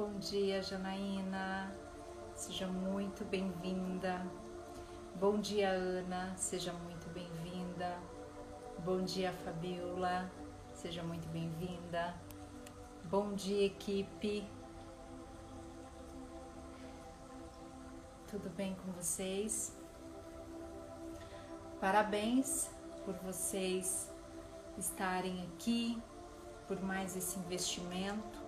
Bom dia, Janaína. Seja muito bem-vinda. Bom dia, Ana. Seja muito bem-vinda. Bom dia, Fabiola. Seja muito bem-vinda. Bom dia, equipe. Tudo bem com vocês? Parabéns por vocês estarem aqui, por mais esse investimento.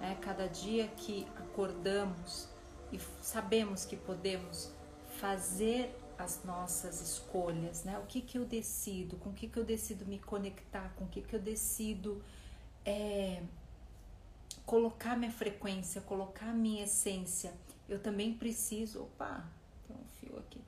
Né? Cada dia que acordamos e sabemos que podemos fazer as nossas escolhas, né? O que que eu decido, com o que que eu decido me conectar, com o que que eu decido é, colocar minha frequência, colocar minha essência. Eu também preciso, opa, tem um fio aqui.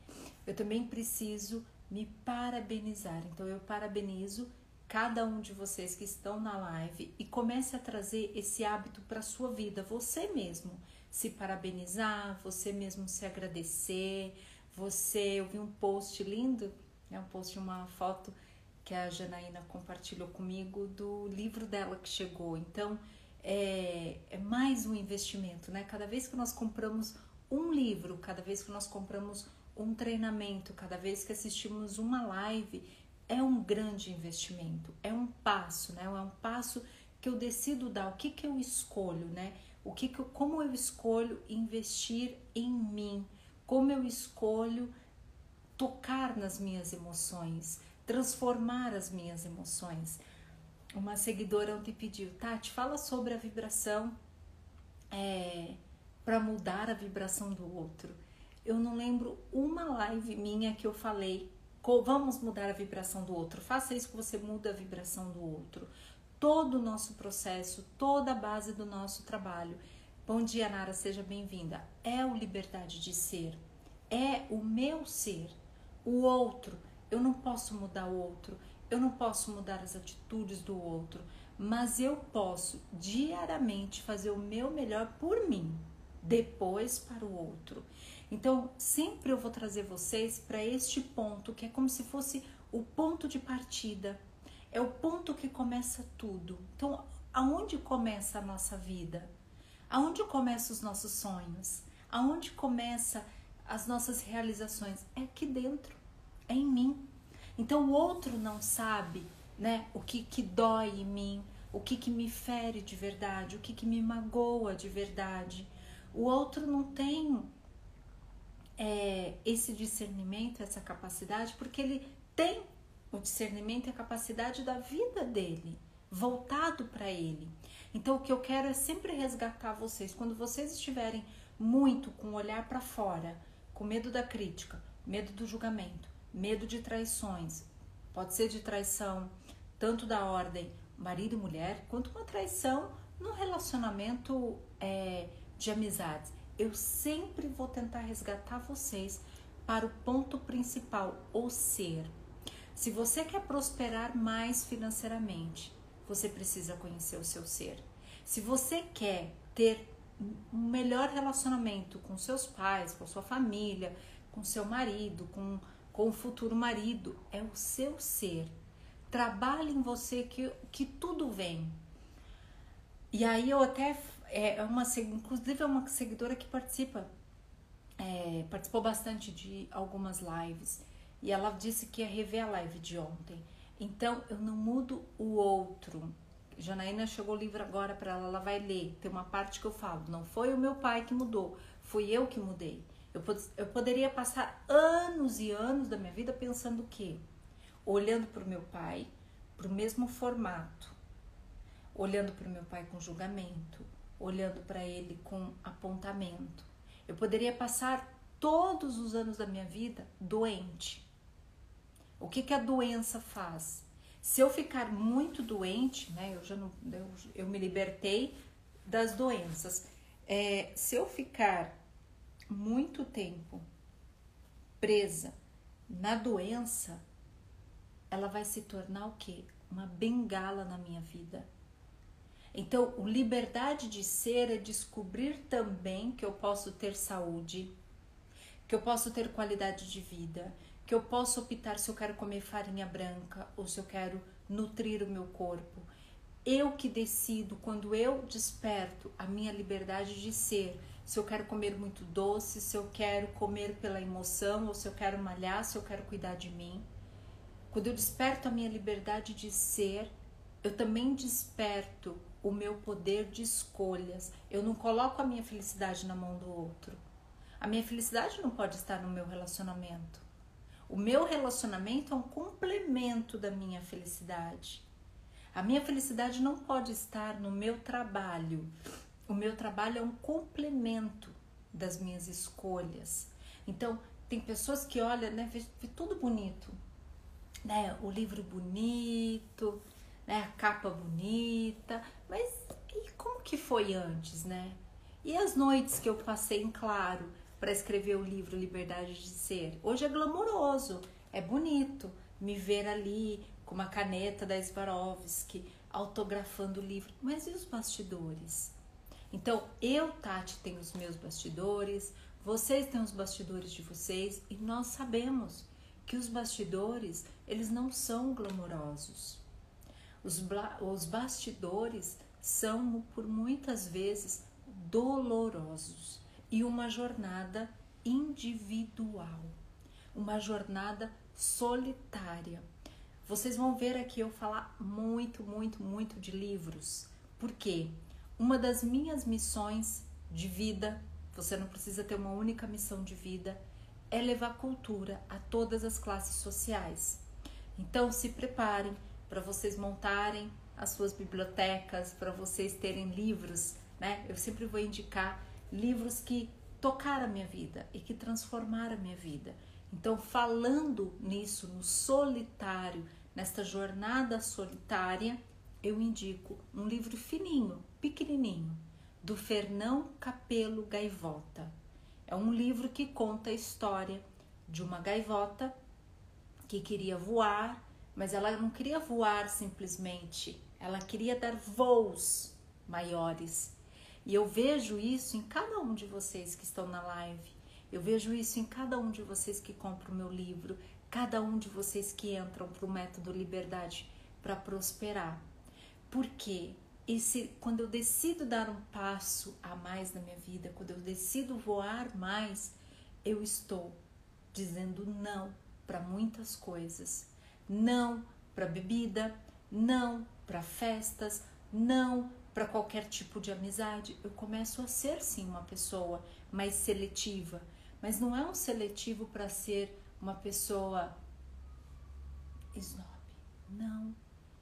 Eu também preciso me parabenizar. Então eu parabenizo cada um de vocês que estão na live e comece a trazer esse hábito para sua vida, você mesmo se parabenizar, você mesmo se agradecer, você, eu vi um post lindo, é um post uma foto que a Janaína compartilhou comigo do livro dela que chegou. Então, é, é mais um investimento, né? Cada vez que nós compramos um livro, cada vez que nós compramos um treinamento, cada vez que assistimos uma live, é um grande investimento, é um passo, né? É um passo que eu decido dar, o que que eu escolho, né? O que, que eu, como eu escolho investir em mim? Como eu escolho tocar nas minhas emoções, transformar as minhas emoções? Uma seguidora ontem pediu, Tati, fala sobre a vibração é, para mudar a vibração do outro. Eu não lembro uma live minha que eu falei, vamos mudar a vibração do outro. Faça isso que você muda a vibração do outro todo o nosso processo, toda a base do nosso trabalho. Bom dia, Nara, seja bem-vinda. É o liberdade de ser, é o meu ser, o outro. Eu não posso mudar o outro, eu não posso mudar as atitudes do outro, mas eu posso diariamente fazer o meu melhor por mim, depois para o outro. Então, sempre eu vou trazer vocês para este ponto que é como se fosse o ponto de partida é o ponto que começa tudo. Então, aonde começa a nossa vida? Aonde começam os nossos sonhos? Aonde começa as nossas realizações? É aqui dentro, é em mim. Então o outro não sabe, né, o que que dói em mim, o que que me fere de verdade, o que que me magoa de verdade. O outro não tem é, esse discernimento, essa capacidade, porque ele tem o discernimento e a capacidade da vida dele, voltado para ele. Então, o que eu quero é sempre resgatar vocês. Quando vocês estiverem muito com o olhar para fora, com medo da crítica, medo do julgamento, medo de traições, pode ser de traição tanto da ordem marido e mulher, quanto uma traição no relacionamento é, de amizades. Eu sempre vou tentar resgatar vocês para o ponto principal, o ser. Se você quer prosperar mais financeiramente, você precisa conhecer o seu ser. Se você quer ter um melhor relacionamento com seus pais, com sua família, com seu marido, com, com o futuro marido, é o seu ser. Trabalhe em você que, que tudo vem. E aí eu até é, é uma inclusive é uma seguidora que participa é, participou bastante de algumas lives e ela disse que ia rever a live de ontem. Então eu não mudo o outro. Janaína chegou o livro agora para ela, ela vai ler. Tem uma parte que eu falo: não foi o meu pai que mudou, fui eu que mudei. Eu, eu poderia passar anos e anos da minha vida pensando o quê? Olhando para o meu pai, para o mesmo formato, olhando para o meu pai com julgamento, olhando para ele com apontamento. Eu poderia passar todos os anos da minha vida doente, o que, que a doença faz? Se eu ficar muito doente, né, eu já não, eu, eu me libertei das doenças. É, se eu ficar muito tempo presa na doença, ela vai se tornar o quê? Uma bengala na minha vida. Então, liberdade de ser é descobrir também que eu posso ter saúde, que eu posso ter qualidade de vida, que eu posso optar se eu quero comer farinha branca ou se eu quero nutrir o meu corpo. eu que decido quando eu desperto a minha liberdade de ser. Se eu quero comer muito doce, se eu quero comer pela emoção, ou se eu quero malhar, se eu quero cuidar de mim. Quando eu desperto a minha liberdade de ser, eu também desperto o meu poder de escolhas. Eu não coloco a minha felicidade na mão do outro. A minha felicidade não pode estar no meu relacionamento. O meu relacionamento é um complemento da minha felicidade. A minha felicidade não pode estar no meu trabalho. O meu trabalho é um complemento das minhas escolhas. Então, tem pessoas que olham, né, vê, vê tudo bonito, né, o livro bonito, né, a capa bonita, mas e como que foi antes, né? E as noites que eu passei em claro para escrever o livro Liberdade de Ser? Hoje é glamouroso, é bonito me ver ali com uma caneta da Swarovski autografando o livro, mas e os bastidores? Então, eu, Tati, tenho os meus bastidores, vocês têm os bastidores de vocês e nós sabemos que os bastidores, eles não são glamourosos. Os, os bastidores são, por muitas vezes, dolorosos e uma jornada individual, uma jornada solitária. Vocês vão ver aqui eu falar muito, muito, muito de livros. porque Uma das minhas missões de vida, você não precisa ter uma única missão de vida, é levar cultura a todas as classes sociais. Então se preparem para vocês montarem as suas bibliotecas, para vocês terem livros, né? Eu sempre vou indicar livros que tocaram a minha vida e que transformaram a minha vida. Então, falando nisso, no solitário, nesta jornada solitária, eu indico um livro fininho, pequenininho, do Fernão Capelo Gaivota. É um livro que conta a história de uma gaivota que queria voar, mas ela não queria voar simplesmente, ela queria dar voos maiores. E eu vejo isso em cada um de vocês que estão na live. Eu vejo isso em cada um de vocês que compra o meu livro, cada um de vocês que entram para o método Liberdade para prosperar. Porque esse, quando eu decido dar um passo a mais na minha vida, quando eu decido voar mais, eu estou dizendo não para muitas coisas. Não para bebida, não para festas, não para qualquer tipo de amizade. Eu começo a ser sim uma pessoa mais seletiva, mas não é um seletivo para ser uma pessoa snob. Não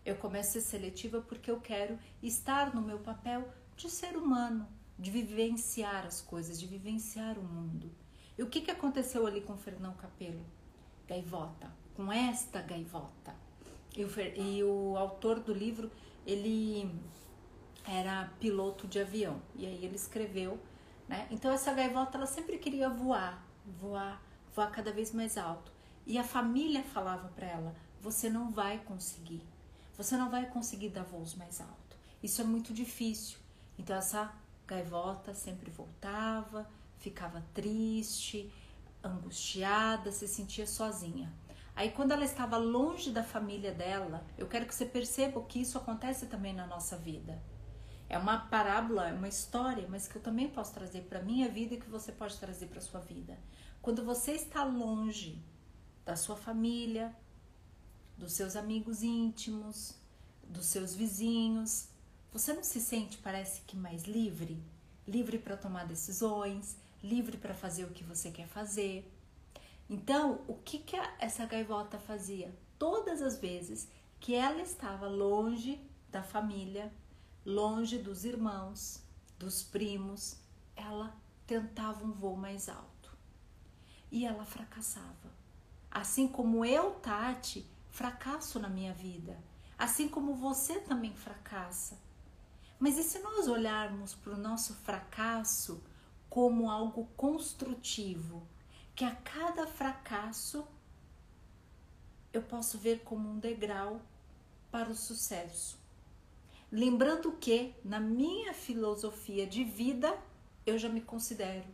eu começo a ser seletiva porque eu quero estar no meu papel de ser humano, de vivenciar as coisas, de vivenciar o mundo. E o que, que aconteceu ali com o Fernão Capelo? Gaivota, com esta gaivota. E o, e o autor do livro, ele era piloto de avião. E aí ele escreveu, né? Então essa gaivota, ela sempre queria voar, voar, voar cada vez mais alto. E a família falava para ela: você não vai conseguir você não vai conseguir dar voos mais alto. Isso é muito difícil. Então essa gaivota sempre voltava, ficava triste, angustiada, se sentia sozinha. Aí quando ela estava longe da família dela, eu quero que você perceba que isso acontece também na nossa vida. É uma parábola, é uma história, mas que eu também posso trazer para minha vida e que você pode trazer para sua vida. Quando você está longe da sua família, dos seus amigos íntimos, dos seus vizinhos. Você não se sente, parece que mais livre? Livre para tomar decisões, livre para fazer o que você quer fazer. Então, o que, que essa gaivota fazia? Todas as vezes que ela estava longe da família, longe dos irmãos, dos primos, ela tentava um voo mais alto. E ela fracassava. Assim como eu, Tati, fracasso na minha vida, assim como você também fracassa. Mas e se nós olharmos para o nosso fracasso como algo construtivo, que a cada fracasso eu posso ver como um degrau para o sucesso? Lembrando que, na minha filosofia de vida, eu já me considero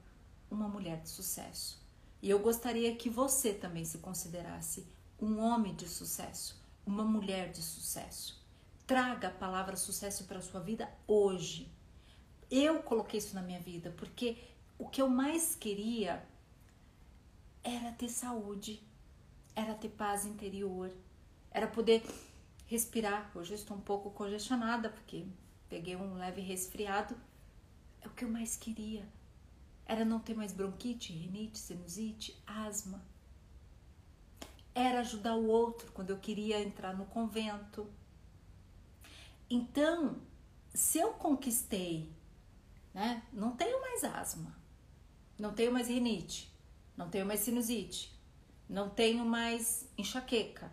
uma mulher de sucesso. E eu gostaria que você também se considerasse um homem de sucesso, uma mulher de sucesso. Traga a palavra sucesso para a sua vida hoje. Eu coloquei isso na minha vida porque o que eu mais queria era ter saúde, era ter paz interior, era poder respirar. Hoje eu estou um pouco congestionada porque peguei um leve resfriado. É o que eu mais queria. Era não ter mais bronquite, rinite, sinusite, asma. Era ajudar o outro quando eu queria entrar no convento. Então, se eu conquistei, né? Não tenho mais asma, não tenho mais rinite, não tenho mais sinusite, não tenho mais enxaqueca,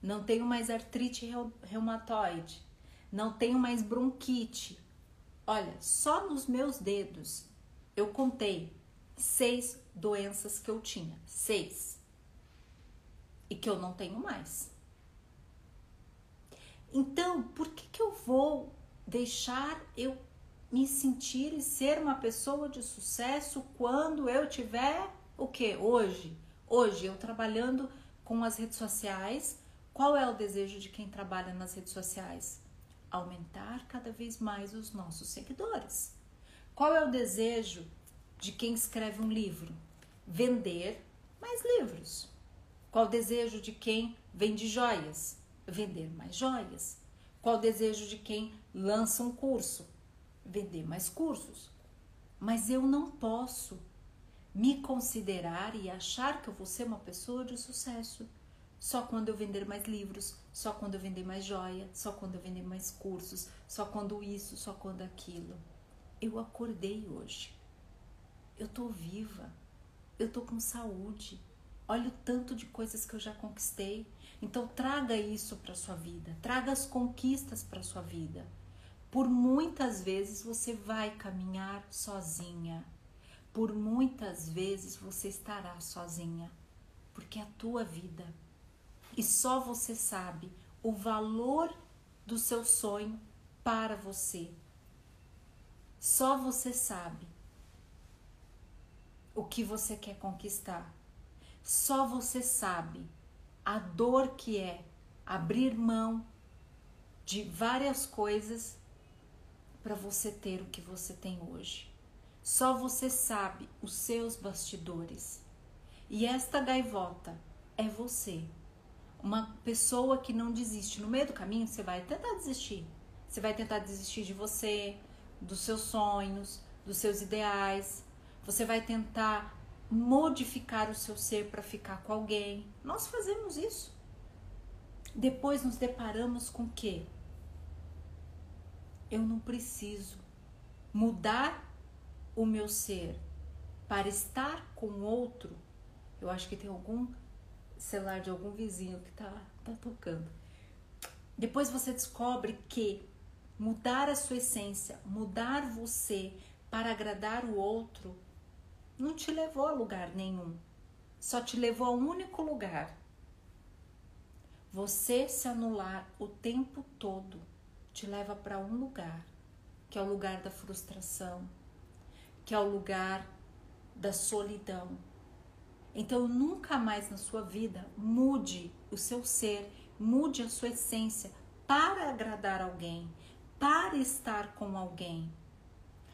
não tenho mais artrite reumatoide, não tenho mais bronquite. Olha, só nos meus dedos eu contei seis doenças que eu tinha. Seis. E que eu não tenho mais. Então, por que, que eu vou deixar eu me sentir e ser uma pessoa de sucesso quando eu tiver o que? Hoje. Hoje, eu trabalhando com as redes sociais. Qual é o desejo de quem trabalha nas redes sociais? Aumentar cada vez mais os nossos seguidores. Qual é o desejo de quem escreve um livro? Vender mais livros. Qual o desejo de quem vende joias? Vender mais joias. Qual o desejo de quem lança um curso? Vender mais cursos. Mas eu não posso me considerar e achar que eu vou ser uma pessoa de sucesso só quando eu vender mais livros, só quando eu vender mais joia, só quando eu vender mais cursos, só quando isso, só quando aquilo. Eu acordei hoje. Eu tô viva. Eu tô com saúde. Olha o tanto de coisas que eu já conquistei. Então traga isso para sua vida, traga as conquistas para sua vida. Por muitas vezes você vai caminhar sozinha por muitas vezes você estará sozinha, porque é a tua vida. E só você sabe o valor do seu sonho para você. Só você sabe o que você quer conquistar. Só você sabe a dor que é abrir mão de várias coisas para você ter o que você tem hoje. Só você sabe os seus bastidores. E esta gaivota é você. Uma pessoa que não desiste. No meio do caminho, você vai tentar desistir. Você vai tentar desistir de você, dos seus sonhos, dos seus ideais. Você vai tentar modificar o seu ser para ficar com alguém. Nós fazemos isso. Depois nos deparamos com o quê? Eu não preciso mudar o meu ser para estar com outro, eu acho que tem algum celular de algum vizinho que tá, tá tocando. Depois você descobre que mudar a sua essência, mudar você para agradar o outro, não te levou a lugar nenhum. Só te levou a um único lugar. Você se anular o tempo todo te leva para um lugar, que é o lugar da frustração, que é o lugar da solidão. Então, nunca mais na sua vida mude o seu ser, mude a sua essência para agradar alguém, para estar com alguém.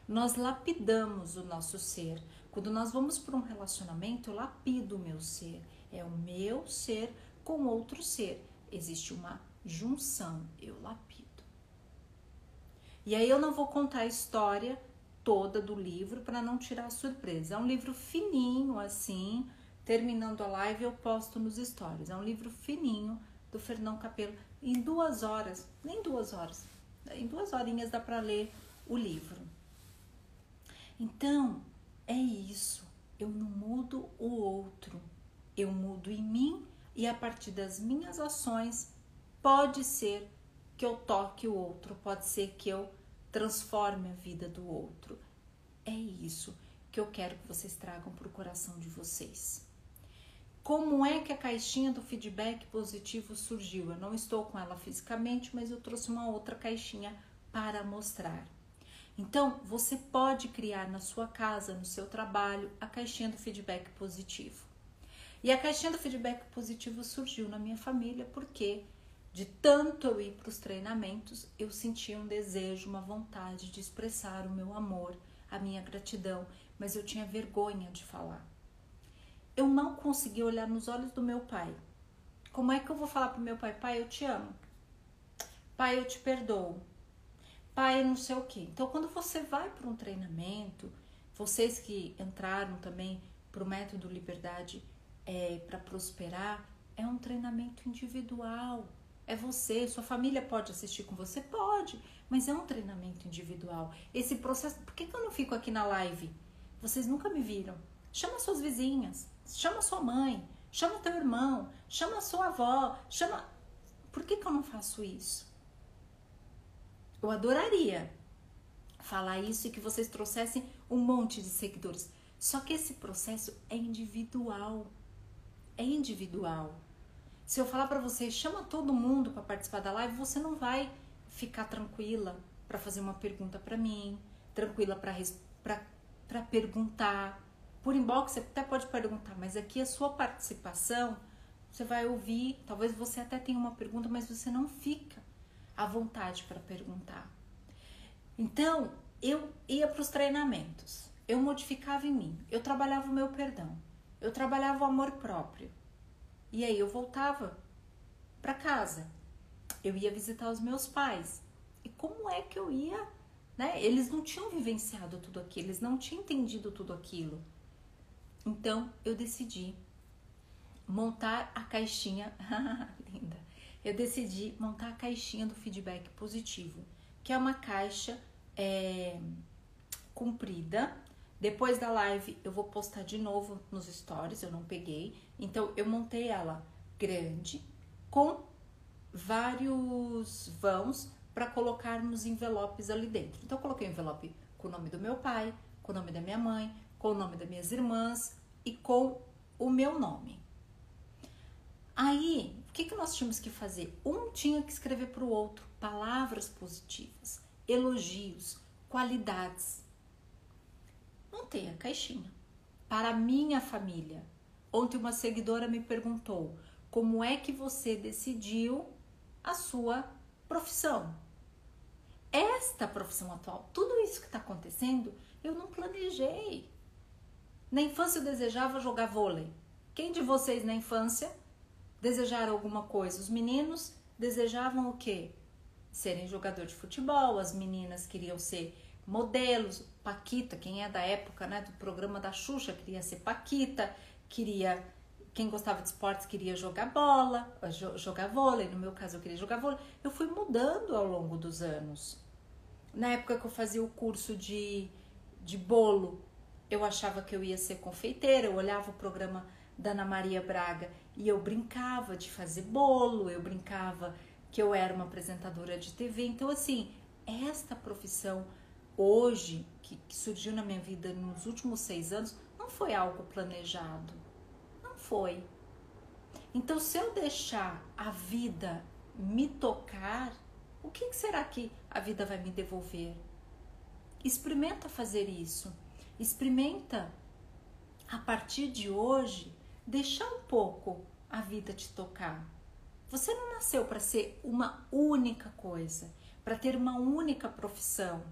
Nós lapidamos o nosso ser. Quando nós vamos para um relacionamento, eu lapido o meu ser. É o meu ser com outro ser. Existe uma junção, eu lapido. E aí eu não vou contar a história toda do livro para não tirar surpresa. É um livro fininho assim. Terminando a live eu posto nos stories. É um livro fininho do Fernão Capelo. Em duas horas, nem duas horas, em duas horinhas dá para ler o livro. Então é isso. Eu não mudo o outro, eu mudo em mim e a partir das minhas ações pode ser que eu toque o outro, pode ser que eu transforme a vida do outro. É isso que eu quero que vocês tragam para o coração de vocês. Como é que a caixinha do feedback positivo surgiu? Eu não estou com ela fisicamente, mas eu trouxe uma outra caixinha para mostrar. Então, você pode criar na sua casa, no seu trabalho, a caixinha do feedback positivo. E a caixinha do feedback positivo surgiu na minha família porque De tanto eu ir para os treinamentos, eu sentia um desejo, uma vontade de expressar o meu amor, a minha gratidão, mas eu tinha vergonha de falar. Eu não conseguia olhar nos olhos do meu pai. Como é que eu vou falar para o meu pai, pai, eu te amo? Pai, eu te perdoo. Pai, não sei o quê. Então, quando você vai para um treinamento, vocês que entraram também para o método Liberdade é, para prosperar, é um treinamento individual. É você, sua família pode assistir com você? Pode, mas é um treinamento individual. Esse processo. Por que, que eu não fico aqui na live? Vocês nunca me viram. Chama suas vizinhas, chama sua mãe, chama teu irmão, chama sua avó, chama. Por que, que eu não faço isso? Eu adoraria falar isso e que vocês trouxessem um monte de seguidores. Só que esse processo é individual. É individual. Se eu falar para você, chama todo mundo para participar da live, você não vai ficar tranquila para fazer uma pergunta para mim, tranquila para perguntar. Por inbox você até pode perguntar, mas aqui a sua participação, você vai ouvir, talvez você até tenha uma pergunta, mas você não fica à vontade para perguntar. Então, eu ia para os treinamentos, eu modificava em mim, eu trabalhava o meu perdão, eu trabalhava o amor próprio. E aí eu voltava para casa. Eu ia visitar os meus pais. E como é que eu ia, né? Eles não tinham vivenciado tudo aquilo, eles não tinham entendido tudo aquilo. Então eu decidi montar a caixinha linda. Eu decidi montar a caixinha do feedback positivo, que é uma caixa é, comprida. Depois da live eu vou postar de novo nos stories, eu não peguei. Então eu montei ela grande com vários vãos para colocar nos envelopes ali dentro. Então eu coloquei o envelope com o nome do meu pai, com o nome da minha mãe, com o nome das minhas irmãs e com o meu nome. Aí, o que, que nós tínhamos que fazer? Um tinha que escrever para o outro palavras positivas elogios, qualidades. Montei a caixinha. Para minha família. Ontem uma seguidora me perguntou como é que você decidiu a sua profissão. Esta profissão atual, tudo isso que está acontecendo, eu não planejei. Na infância eu desejava jogar vôlei. Quem de vocês na infância desejaram alguma coisa? Os meninos desejavam o quê? serem jogador de futebol, as meninas queriam ser modelos, Paquita, quem é da época, né, do programa da Xuxa, queria ser Paquita, queria quem gostava de esportes queria jogar bola, jogar vôlei, no meu caso eu queria jogar vôlei. Eu fui mudando ao longo dos anos. Na época que eu fazia o curso de, de bolo, eu achava que eu ia ser confeiteira, eu olhava o programa da Ana Maria Braga e eu brincava de fazer bolo, eu brincava que eu era uma apresentadora de TV. Então, assim, esta profissão hoje, que, que surgiu na minha vida nos últimos seis anos, não foi algo planejado. Não foi. Então, se eu deixar a vida me tocar, o que será que a vida vai me devolver? Experimenta fazer isso. Experimenta, a partir de hoje, deixar um pouco a vida te tocar. Você não nasceu para ser uma única coisa, para ter uma única profissão.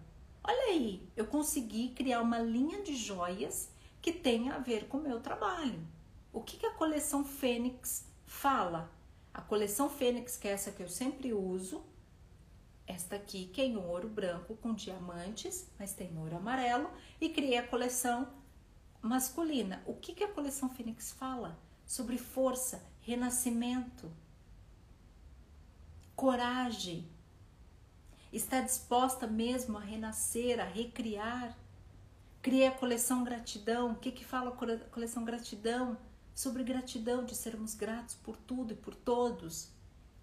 Olha aí, eu consegui criar uma linha de joias que tenha a ver com o meu trabalho. O que, que a coleção Fênix fala? A coleção Fênix, que é essa que eu sempre uso, esta aqui que é em ouro branco com diamantes, mas tem ouro amarelo, e criei a coleção masculina. O que, que a coleção Fênix fala? Sobre força, renascimento, coragem, está disposta mesmo a renascer, a recriar. Criei a coleção Gratidão. O que, que fala a coleção Gratidão? Sobre gratidão, de sermos gratos por tudo e por todos.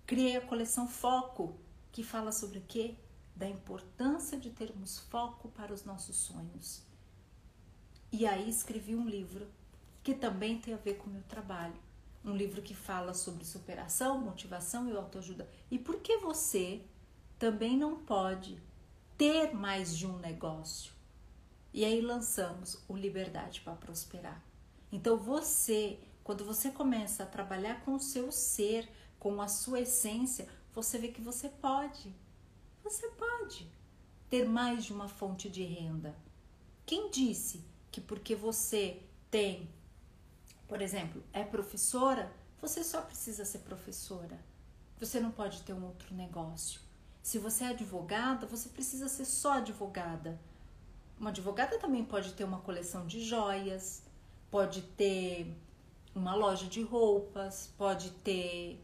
Criei a coleção Foco, que fala sobre o quê? Da importância de termos foco para os nossos sonhos. E aí escrevi um livro que também tem a ver com o meu trabalho um livro que fala sobre superação, motivação e autoajuda. E por que você também não pode ter mais de um negócio? E aí lançamos o Liberdade para Prosperar. Então você, quando você começa a trabalhar com o seu ser, com a sua essência, você vê que você pode. Você pode ter mais de uma fonte de renda. Quem disse que porque você tem, por exemplo, é professora, você só precisa ser professora? Você não pode ter um outro negócio. Se você é advogada, você precisa ser só advogada. Uma advogada também pode ter uma coleção de joias, pode ter uma loja de roupas, pode ter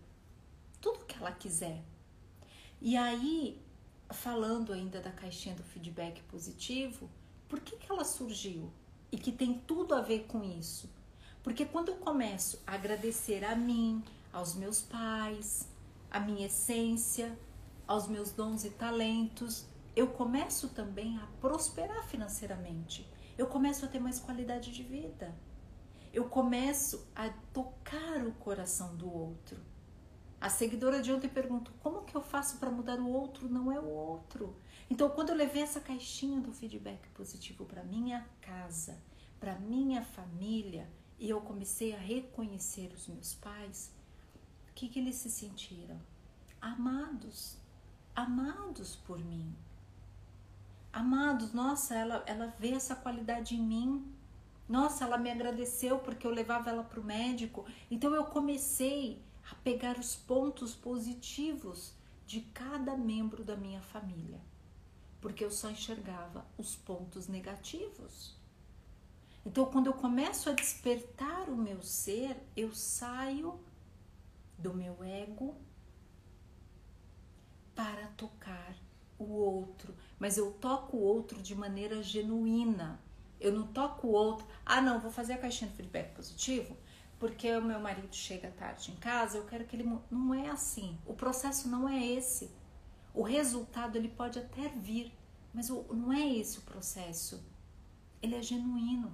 tudo que ela quiser. E aí, falando ainda da caixinha do feedback positivo, por que, que ela surgiu? E que tem tudo a ver com isso. Porque quando eu começo a agradecer a mim, aos meus pais, a minha essência, aos meus dons e talentos, eu começo também a prosperar financeiramente. Eu começo a ter mais qualidade de vida. Eu começo a tocar o coração do outro. A seguidora de ontem perguntou: como que eu faço para mudar o outro? Não é o outro. Então, quando eu levei essa caixinha do feedback positivo para minha casa, para minha família, e eu comecei a reconhecer os meus pais, o que, que eles se sentiram? Amados, amados por mim. Amados, nossa, ela, ela vê essa qualidade em mim. Nossa, ela me agradeceu porque eu levava ela para o médico. Então eu comecei a pegar os pontos positivos de cada membro da minha família, porque eu só enxergava os pontos negativos. Então, quando eu começo a despertar o meu ser, eu saio do meu ego para tocar o outro, mas eu toco o outro de maneira genuína. Eu não toco o outro, ah, não, vou fazer a caixinha de feedback positivo porque o meu marido chega tarde em casa, eu quero que ele não é assim. O processo não é esse. O resultado ele pode até vir, mas não é esse o processo. Ele é genuíno.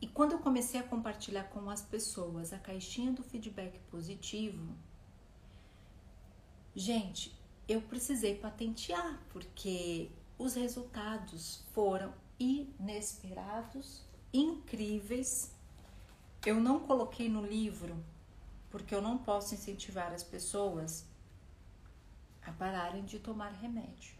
E quando eu comecei a compartilhar com as pessoas a caixinha do feedback positivo, gente, eu precisei patentear, porque os resultados foram inesperados, incríveis eu não coloquei no livro porque eu não posso incentivar as pessoas a pararem de tomar remédio.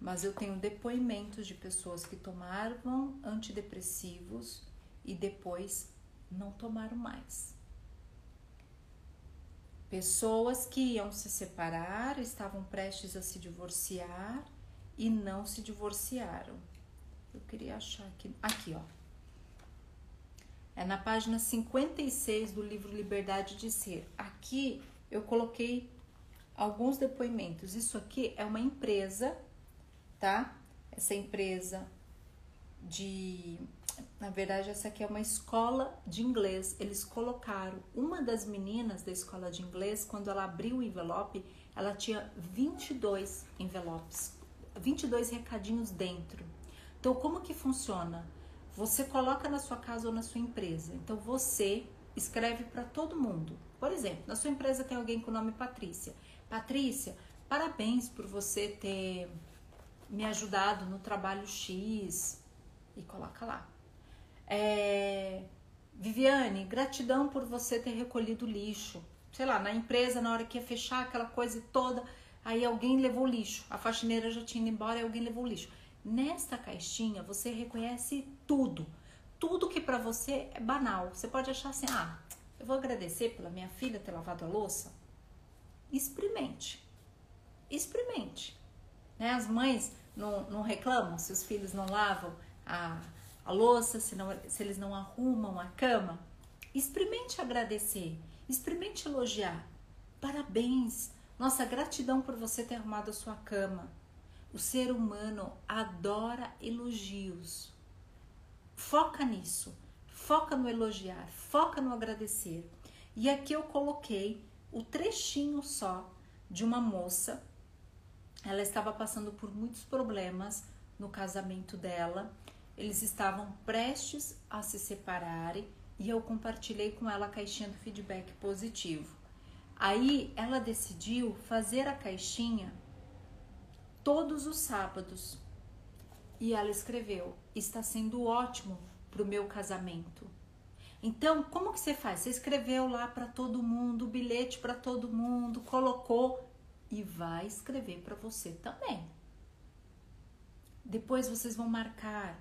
Mas eu tenho depoimentos de pessoas que tomavam antidepressivos e depois não tomaram mais. Pessoas que iam se separar, estavam prestes a se divorciar e não se divorciaram. Eu queria achar aqui. Aqui, ó. É na página 56 do livro Liberdade de Ser. Aqui eu coloquei alguns depoimentos. Isso aqui é uma empresa, tá? Essa empresa de. Na verdade, essa aqui é uma escola de inglês. Eles colocaram uma das meninas da escola de inglês, quando ela abriu o envelope, ela tinha 22 envelopes, 22 recadinhos dentro. Então, como que funciona? você coloca na sua casa ou na sua empresa. Então você escreve para todo mundo. Por exemplo, na sua empresa tem alguém com o nome Patrícia. Patrícia, parabéns por você ter me ajudado no trabalho X e coloca lá. É, Viviane, gratidão por você ter recolhido lixo. Sei lá, na empresa, na hora que ia fechar aquela coisa toda, aí alguém levou lixo. A faxineira já tinha ido embora e alguém levou lixo. Nesta caixinha você reconhece tudo, tudo que para você é banal. Você pode achar assim: ah, eu vou agradecer pela minha filha ter lavado a louça. Experimente, experimente. Né? As mães não, não reclamam se os filhos não lavam a, a louça, se, não, se eles não arrumam a cama. Experimente agradecer, experimente elogiar. Parabéns, nossa gratidão por você ter arrumado a sua cama. O ser humano adora elogios. Foca nisso. Foca no elogiar, foca no agradecer. E aqui eu coloquei o trechinho só de uma moça. Ela estava passando por muitos problemas no casamento dela. Eles estavam prestes a se separarem e eu compartilhei com ela a caixinha do feedback positivo. Aí ela decidiu fazer a caixinha todos os sábados. E ela escreveu: Está sendo ótimo para o meu casamento. Então, como que você faz? Você escreveu lá para todo mundo, bilhete para todo mundo, colocou e vai escrever para você também. Depois vocês vão marcar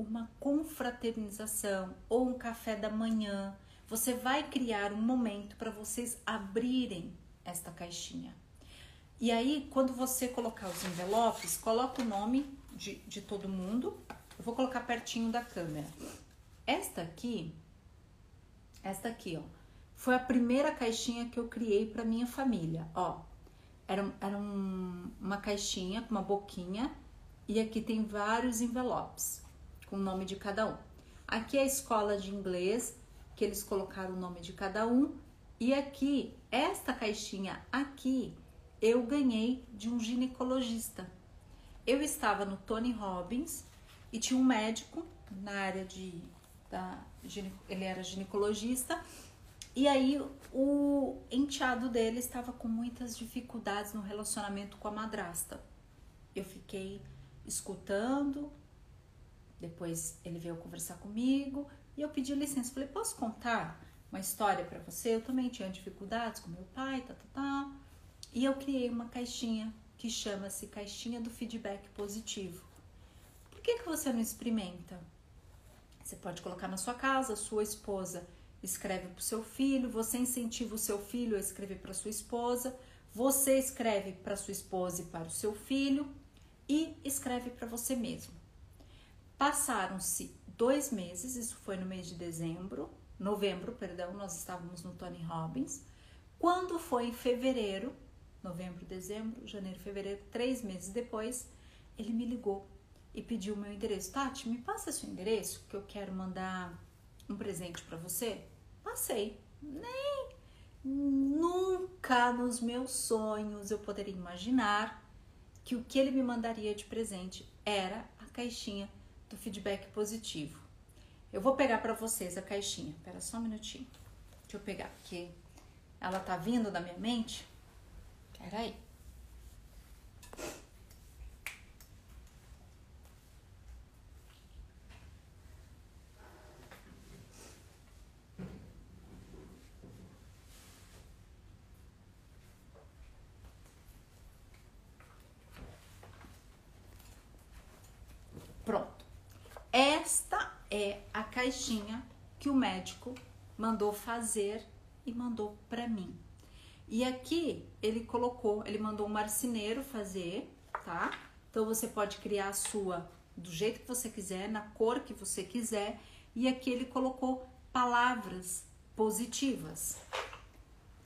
uma confraternização ou um café da manhã. Você vai criar um momento para vocês abrirem esta caixinha. E aí, quando você colocar os envelopes, coloca o nome de, de todo mundo. Eu vou colocar pertinho da câmera. Esta aqui, esta aqui, ó, foi a primeira caixinha que eu criei para minha família. Ó, era, era um, uma caixinha com uma boquinha e aqui tem vários envelopes com o nome de cada um. Aqui é a escola de inglês, que eles colocaram o nome de cada um. E aqui, esta caixinha aqui, eu ganhei de um ginecologista. Eu estava no Tony Robbins e tinha um médico na área de. Da, ele era ginecologista. E aí o enteado dele estava com muitas dificuldades no relacionamento com a madrasta. Eu fiquei escutando, depois ele veio conversar comigo e eu pedi licença. Falei, posso contar uma história para você? Eu também tinha dificuldades com meu pai, tá, tá, tá. E eu criei uma caixinha que chama-se Caixinha do Feedback Positivo. Por que, que você não experimenta? Você pode colocar na sua casa, sua esposa escreve para o seu filho, você incentiva o seu filho a escrever para sua esposa, você escreve para sua esposa e para o seu filho e escreve para você mesmo. Passaram-se dois meses, isso foi no mês de dezembro, novembro, perdão, nós estávamos no Tony Robbins. Quando foi em fevereiro, novembro, dezembro, janeiro, fevereiro, três meses depois, ele me ligou e pediu o meu endereço. Tati, me passa seu endereço que eu quero mandar um presente para você. Passei. Nem nunca nos meus sonhos eu poderia imaginar que o que ele me mandaria de presente era a caixinha do feedback positivo. Eu vou pegar para vocês a caixinha. Espera só um minutinho. Deixa eu pegar, porque ela tá vindo da minha mente. Espera aí. Esta é a caixinha que o médico mandou fazer e mandou para mim. E aqui ele colocou, ele mandou um marceneiro fazer, tá? Então você pode criar a sua do jeito que você quiser, na cor que você quiser. E aqui ele colocou palavras positivas.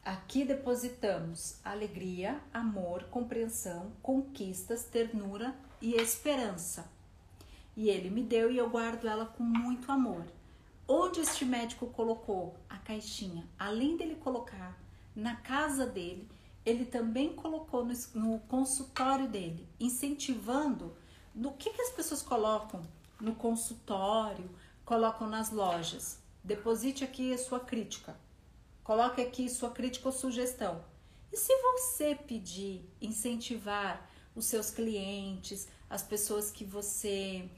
Aqui depositamos alegria, amor, compreensão, conquistas, ternura e esperança e ele me deu e eu guardo ela com muito amor. Onde este médico colocou a caixinha, além dele colocar na casa dele, ele também colocou no, no consultório dele, incentivando no que, que as pessoas colocam no consultório, colocam nas lojas. Deposite aqui a sua crítica. Coloque aqui sua crítica ou sugestão. E se você pedir, incentivar os seus clientes, as pessoas que você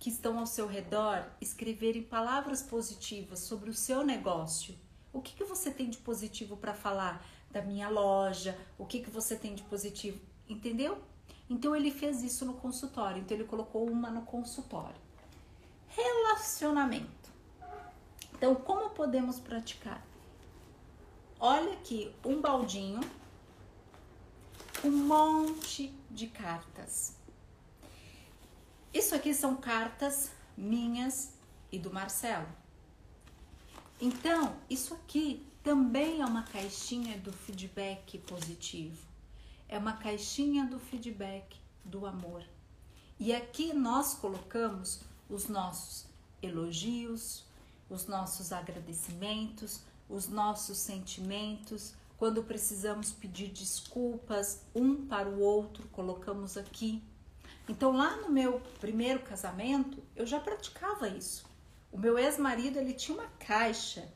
que estão ao seu redor escreverem palavras positivas sobre o seu negócio. O que, que você tem de positivo para falar da minha loja? O que, que você tem de positivo? Entendeu? Então ele fez isso no consultório. Então ele colocou uma no consultório. Relacionamento. Então, como podemos praticar? Olha aqui um baldinho, um monte de cartas. Isso aqui são cartas minhas e do Marcelo. Então, isso aqui também é uma caixinha do feedback positivo. É uma caixinha do feedback do amor. E aqui nós colocamos os nossos elogios, os nossos agradecimentos, os nossos sentimentos. Quando precisamos pedir desculpas um para o outro, colocamos aqui. Então lá no meu primeiro casamento, eu já praticava isso. O meu ex-marido, ele tinha uma caixa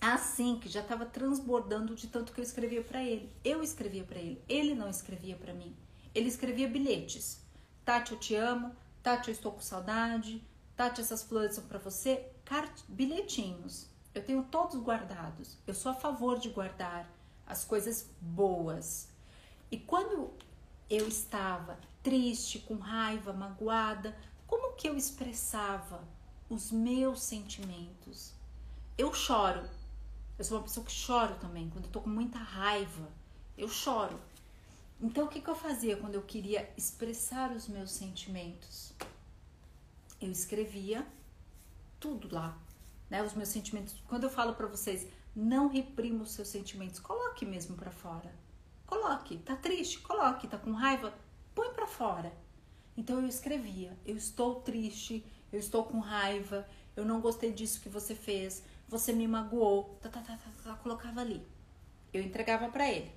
assim que já estava transbordando de tanto que eu escrevia para ele. Eu escrevia para ele, ele não escrevia para mim. Ele escrevia bilhetes. Tati, eu te amo. Tati, eu estou com saudade. Tati, essas flores são para você. bilhetinhos. Eu tenho todos guardados. Eu sou a favor de guardar as coisas boas. E quando eu estava triste, com raiva, magoada, como que eu expressava os meus sentimentos? Eu choro. Eu sou uma pessoa que choro também. Quando eu tô com muita raiva, eu choro. Então, o que, que eu fazia quando eu queria expressar os meus sentimentos? Eu escrevia tudo lá, né? Os meus sentimentos. Quando eu falo para vocês, não reprima os seus sentimentos, coloque mesmo para fora. Coloque. Tá triste? Coloque. Tá com raiva? Põe para fora. Então eu escrevia: Eu estou triste, eu estou com raiva, eu não gostei disso que você fez, você me magoou. Tá, tá, tá, tá, tá. Colocava ali. Eu entregava para ele.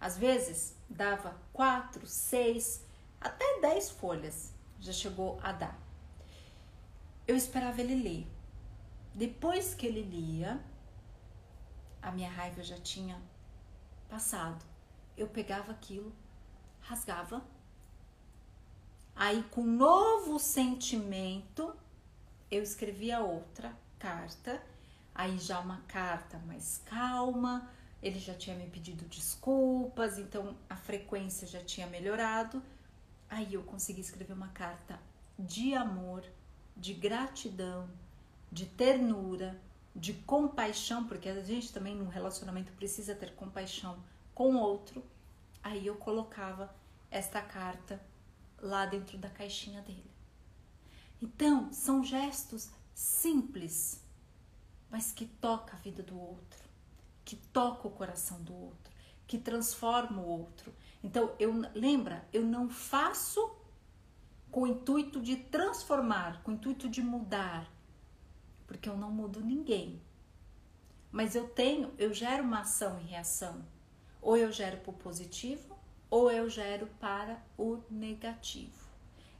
Às vezes dava quatro, seis, até dez folhas. Já chegou a dar. Eu esperava ele ler. Depois que ele lia, a minha raiva já tinha passado. Eu pegava aquilo, rasgava. Aí, com novo sentimento, eu escrevia outra carta. Aí, já uma carta mais calma. Ele já tinha me pedido desculpas, então a frequência já tinha melhorado. Aí eu consegui escrever uma carta de amor, de gratidão, de ternura, de compaixão, porque a gente também no relacionamento precisa ter compaixão com o outro, aí eu colocava esta carta lá dentro da caixinha dele. Então, são gestos simples, mas que toca a vida do outro, que toca o coração do outro, que transforma o outro. Então, eu lembra, eu não faço com o intuito de transformar, com o intuito de mudar, porque eu não mudo ninguém. Mas eu tenho, eu gero uma ação e reação. Ou eu gero o positivo, ou eu gero para o negativo.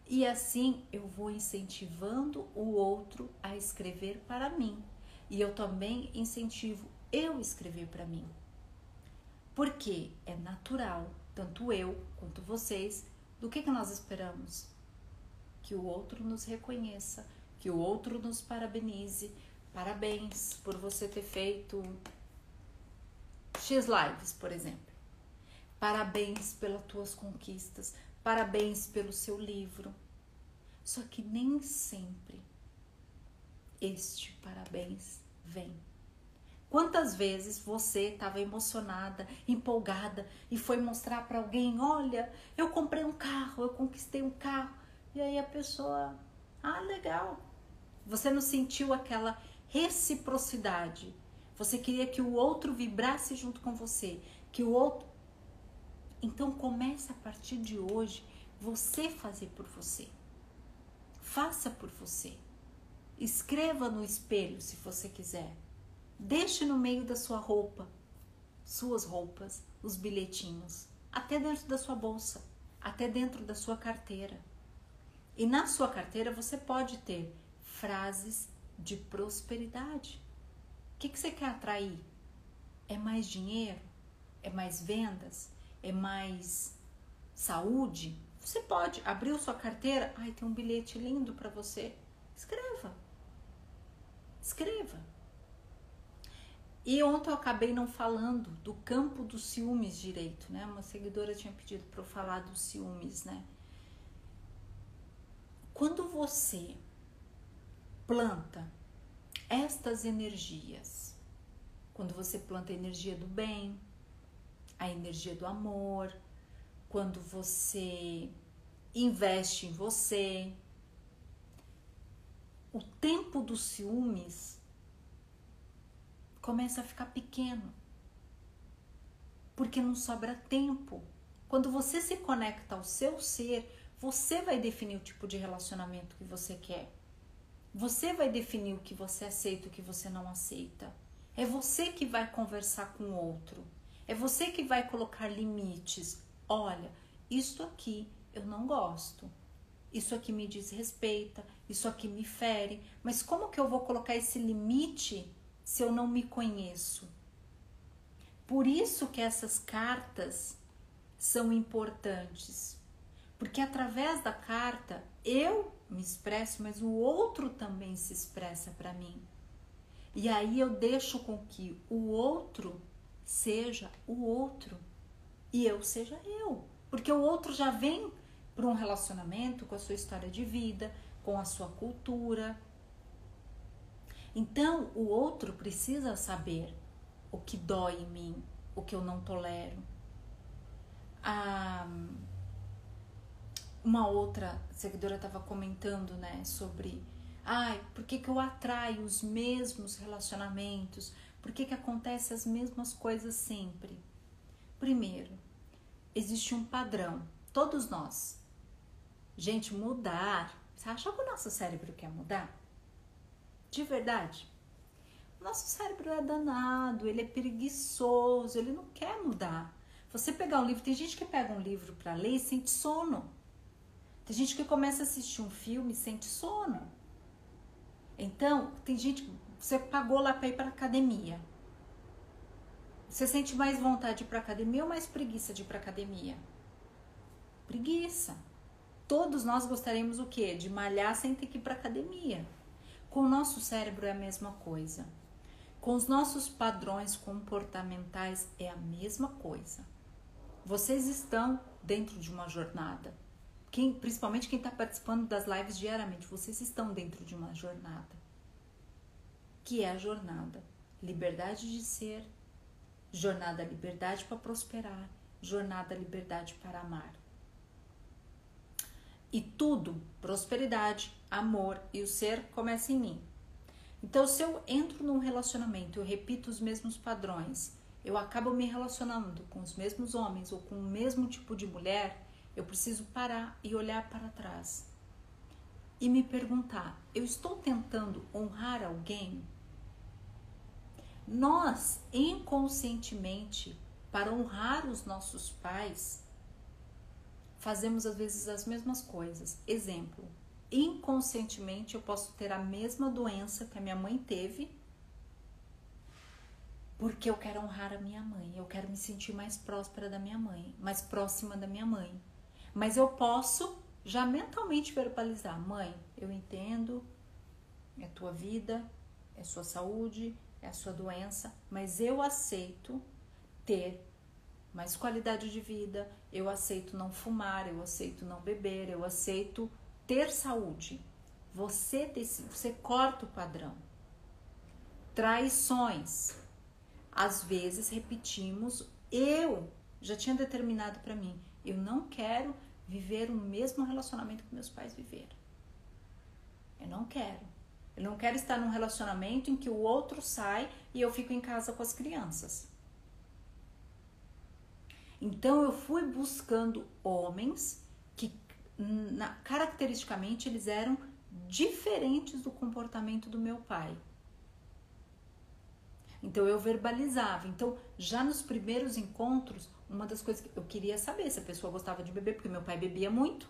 E assim eu vou incentivando o outro a escrever para mim. E eu também incentivo eu escrever para mim. Porque é natural, tanto eu quanto vocês, do que, que nós esperamos? Que o outro nos reconheça, que o outro nos parabenize. Parabéns por você ter feito X lives, por exemplo. Parabéns pelas tuas conquistas. Parabéns pelo seu livro. Só que nem sempre este parabéns vem. Quantas vezes você estava emocionada, empolgada e foi mostrar para alguém: olha, eu comprei um carro, eu conquistei um carro. E aí a pessoa, ah, legal, você não sentiu aquela reciprocidade. Você queria que o outro vibrasse junto com você, que o outro. Então comece a partir de hoje você fazer por você. Faça por você. Escreva no espelho se você quiser. Deixe no meio da sua roupa, suas roupas, os bilhetinhos, até dentro da sua bolsa, até dentro da sua carteira. E na sua carteira você pode ter frases de prosperidade. O que, que você quer atrair? É mais dinheiro? É mais vendas? É mais saúde? Você pode abrir sua carteira. Ai, tem um bilhete lindo para você. Escreva. Escreva. E ontem eu acabei não falando do campo dos ciúmes direito, né? Uma seguidora tinha pedido para eu falar dos ciúmes, né? Quando você planta estas energias. Quando você planta a energia do bem, a energia do amor, quando você investe em você, o tempo dos ciúmes começa a ficar pequeno. Porque não sobra tempo. Quando você se conecta ao seu ser, você vai definir o tipo de relacionamento que você quer. Você vai definir o que você aceita e o que você não aceita. É você que vai conversar com o outro. É você que vai colocar limites. Olha, isto aqui eu não gosto. Isso aqui me desrespeita, isso aqui me fere. Mas como que eu vou colocar esse limite se eu não me conheço? Por isso que essas cartas são importantes. Porque através da carta eu me expresso, mas o outro também se expressa para mim. E aí eu deixo com que o outro seja o outro e eu seja eu. Porque o outro já vem para um relacionamento com a sua história de vida, com a sua cultura. Então, o outro precisa saber o que dói em mim, o que eu não tolero. Uma outra seguidora estava comentando, né, sobre ai, por que, que eu atraio os mesmos relacionamentos? Por que, que acontece as mesmas coisas sempre? Primeiro, existe um padrão. Todos nós. Gente, mudar. Você acha que o nosso cérebro quer mudar? De verdade? O nosso cérebro é danado, ele é preguiçoso, ele não quer mudar. Você pegar um livro, tem gente que pega um livro para ler e sente sono. Tem gente que começa a assistir um filme e sente sono. Então, tem gente, você pagou lá para ir para academia. Você sente mais vontade para academia ou mais preguiça de ir para academia? Preguiça. Todos nós gostaríamos o quê? De malhar sem ter que ir para academia. Com o nosso cérebro é a mesma coisa. Com os nossos padrões comportamentais é a mesma coisa. Vocês estão dentro de uma jornada. Quem, principalmente quem está participando das lives diariamente, vocês estão dentro de uma jornada. Que é a jornada liberdade de ser, jornada liberdade para prosperar, jornada liberdade para amar. E tudo, prosperidade, amor e o ser começa em mim. Então, se eu entro num relacionamento, eu repito os mesmos padrões, eu acabo me relacionando com os mesmos homens ou com o mesmo tipo de mulher, eu preciso parar e olhar para trás e me perguntar: eu estou tentando honrar alguém? Nós, inconscientemente, para honrar os nossos pais, fazemos às vezes as mesmas coisas. Exemplo: inconscientemente eu posso ter a mesma doença que a minha mãe teve, porque eu quero honrar a minha mãe, eu quero me sentir mais próspera da minha mãe, mais próxima da minha mãe. Mas eu posso já mentalmente verbalizar: mãe, eu entendo, é tua vida, é sua saúde, é a sua doença, mas eu aceito ter mais qualidade de vida, eu aceito não fumar, eu aceito não beber, eu aceito ter saúde. Você decide, você corta o padrão. Traições. Às vezes repetimos, eu já tinha determinado para mim, eu não quero viver o mesmo relacionamento que meus pais viveram. Eu não quero. Eu não quero estar num relacionamento em que o outro sai e eu fico em casa com as crianças. Então eu fui buscando homens que na, caracteristicamente eles eram diferentes do comportamento do meu pai. Então eu verbalizava. Então, já nos primeiros encontros, uma das coisas que eu queria saber se a pessoa gostava de beber, porque meu pai bebia muito.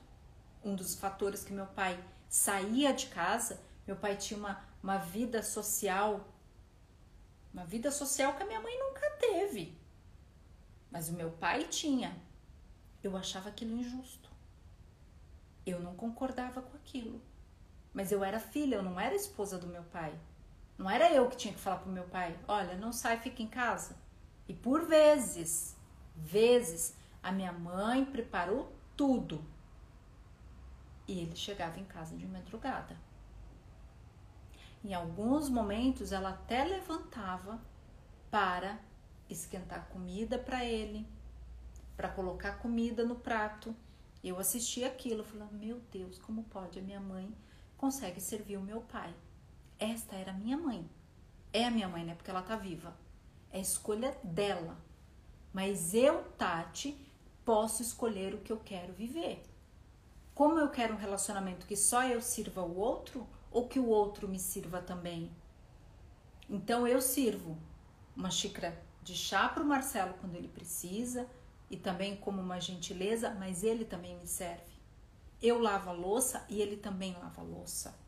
Um dos fatores que meu pai saía de casa, meu pai tinha uma, uma vida social, uma vida social que a minha mãe nunca teve. Mas o meu pai tinha. Eu achava aquilo injusto. Eu não concordava com aquilo. Mas eu era filha, eu não era esposa do meu pai. Não era eu que tinha que falar pro meu pai: olha, não sai, fica em casa. E por vezes, vezes, a minha mãe preparou tudo. E ele chegava em casa de madrugada. Em alguns momentos, ela até levantava para esquentar comida para ele, para colocar comida no prato. Eu assisti aquilo, falando: Meu Deus, como pode a minha mãe consegue servir o meu pai? Esta era minha mãe. É a minha mãe, né? Porque ela tá viva. É escolha dela. Mas eu, Tati, posso escolher o que eu quero viver. Como eu quero um relacionamento que só eu sirva o outro ou que o outro me sirva também? Então eu sirvo uma xícara de chá para o Marcelo quando ele precisa e também como uma gentileza, mas ele também me serve. Eu lavo a louça e ele também lava a louça.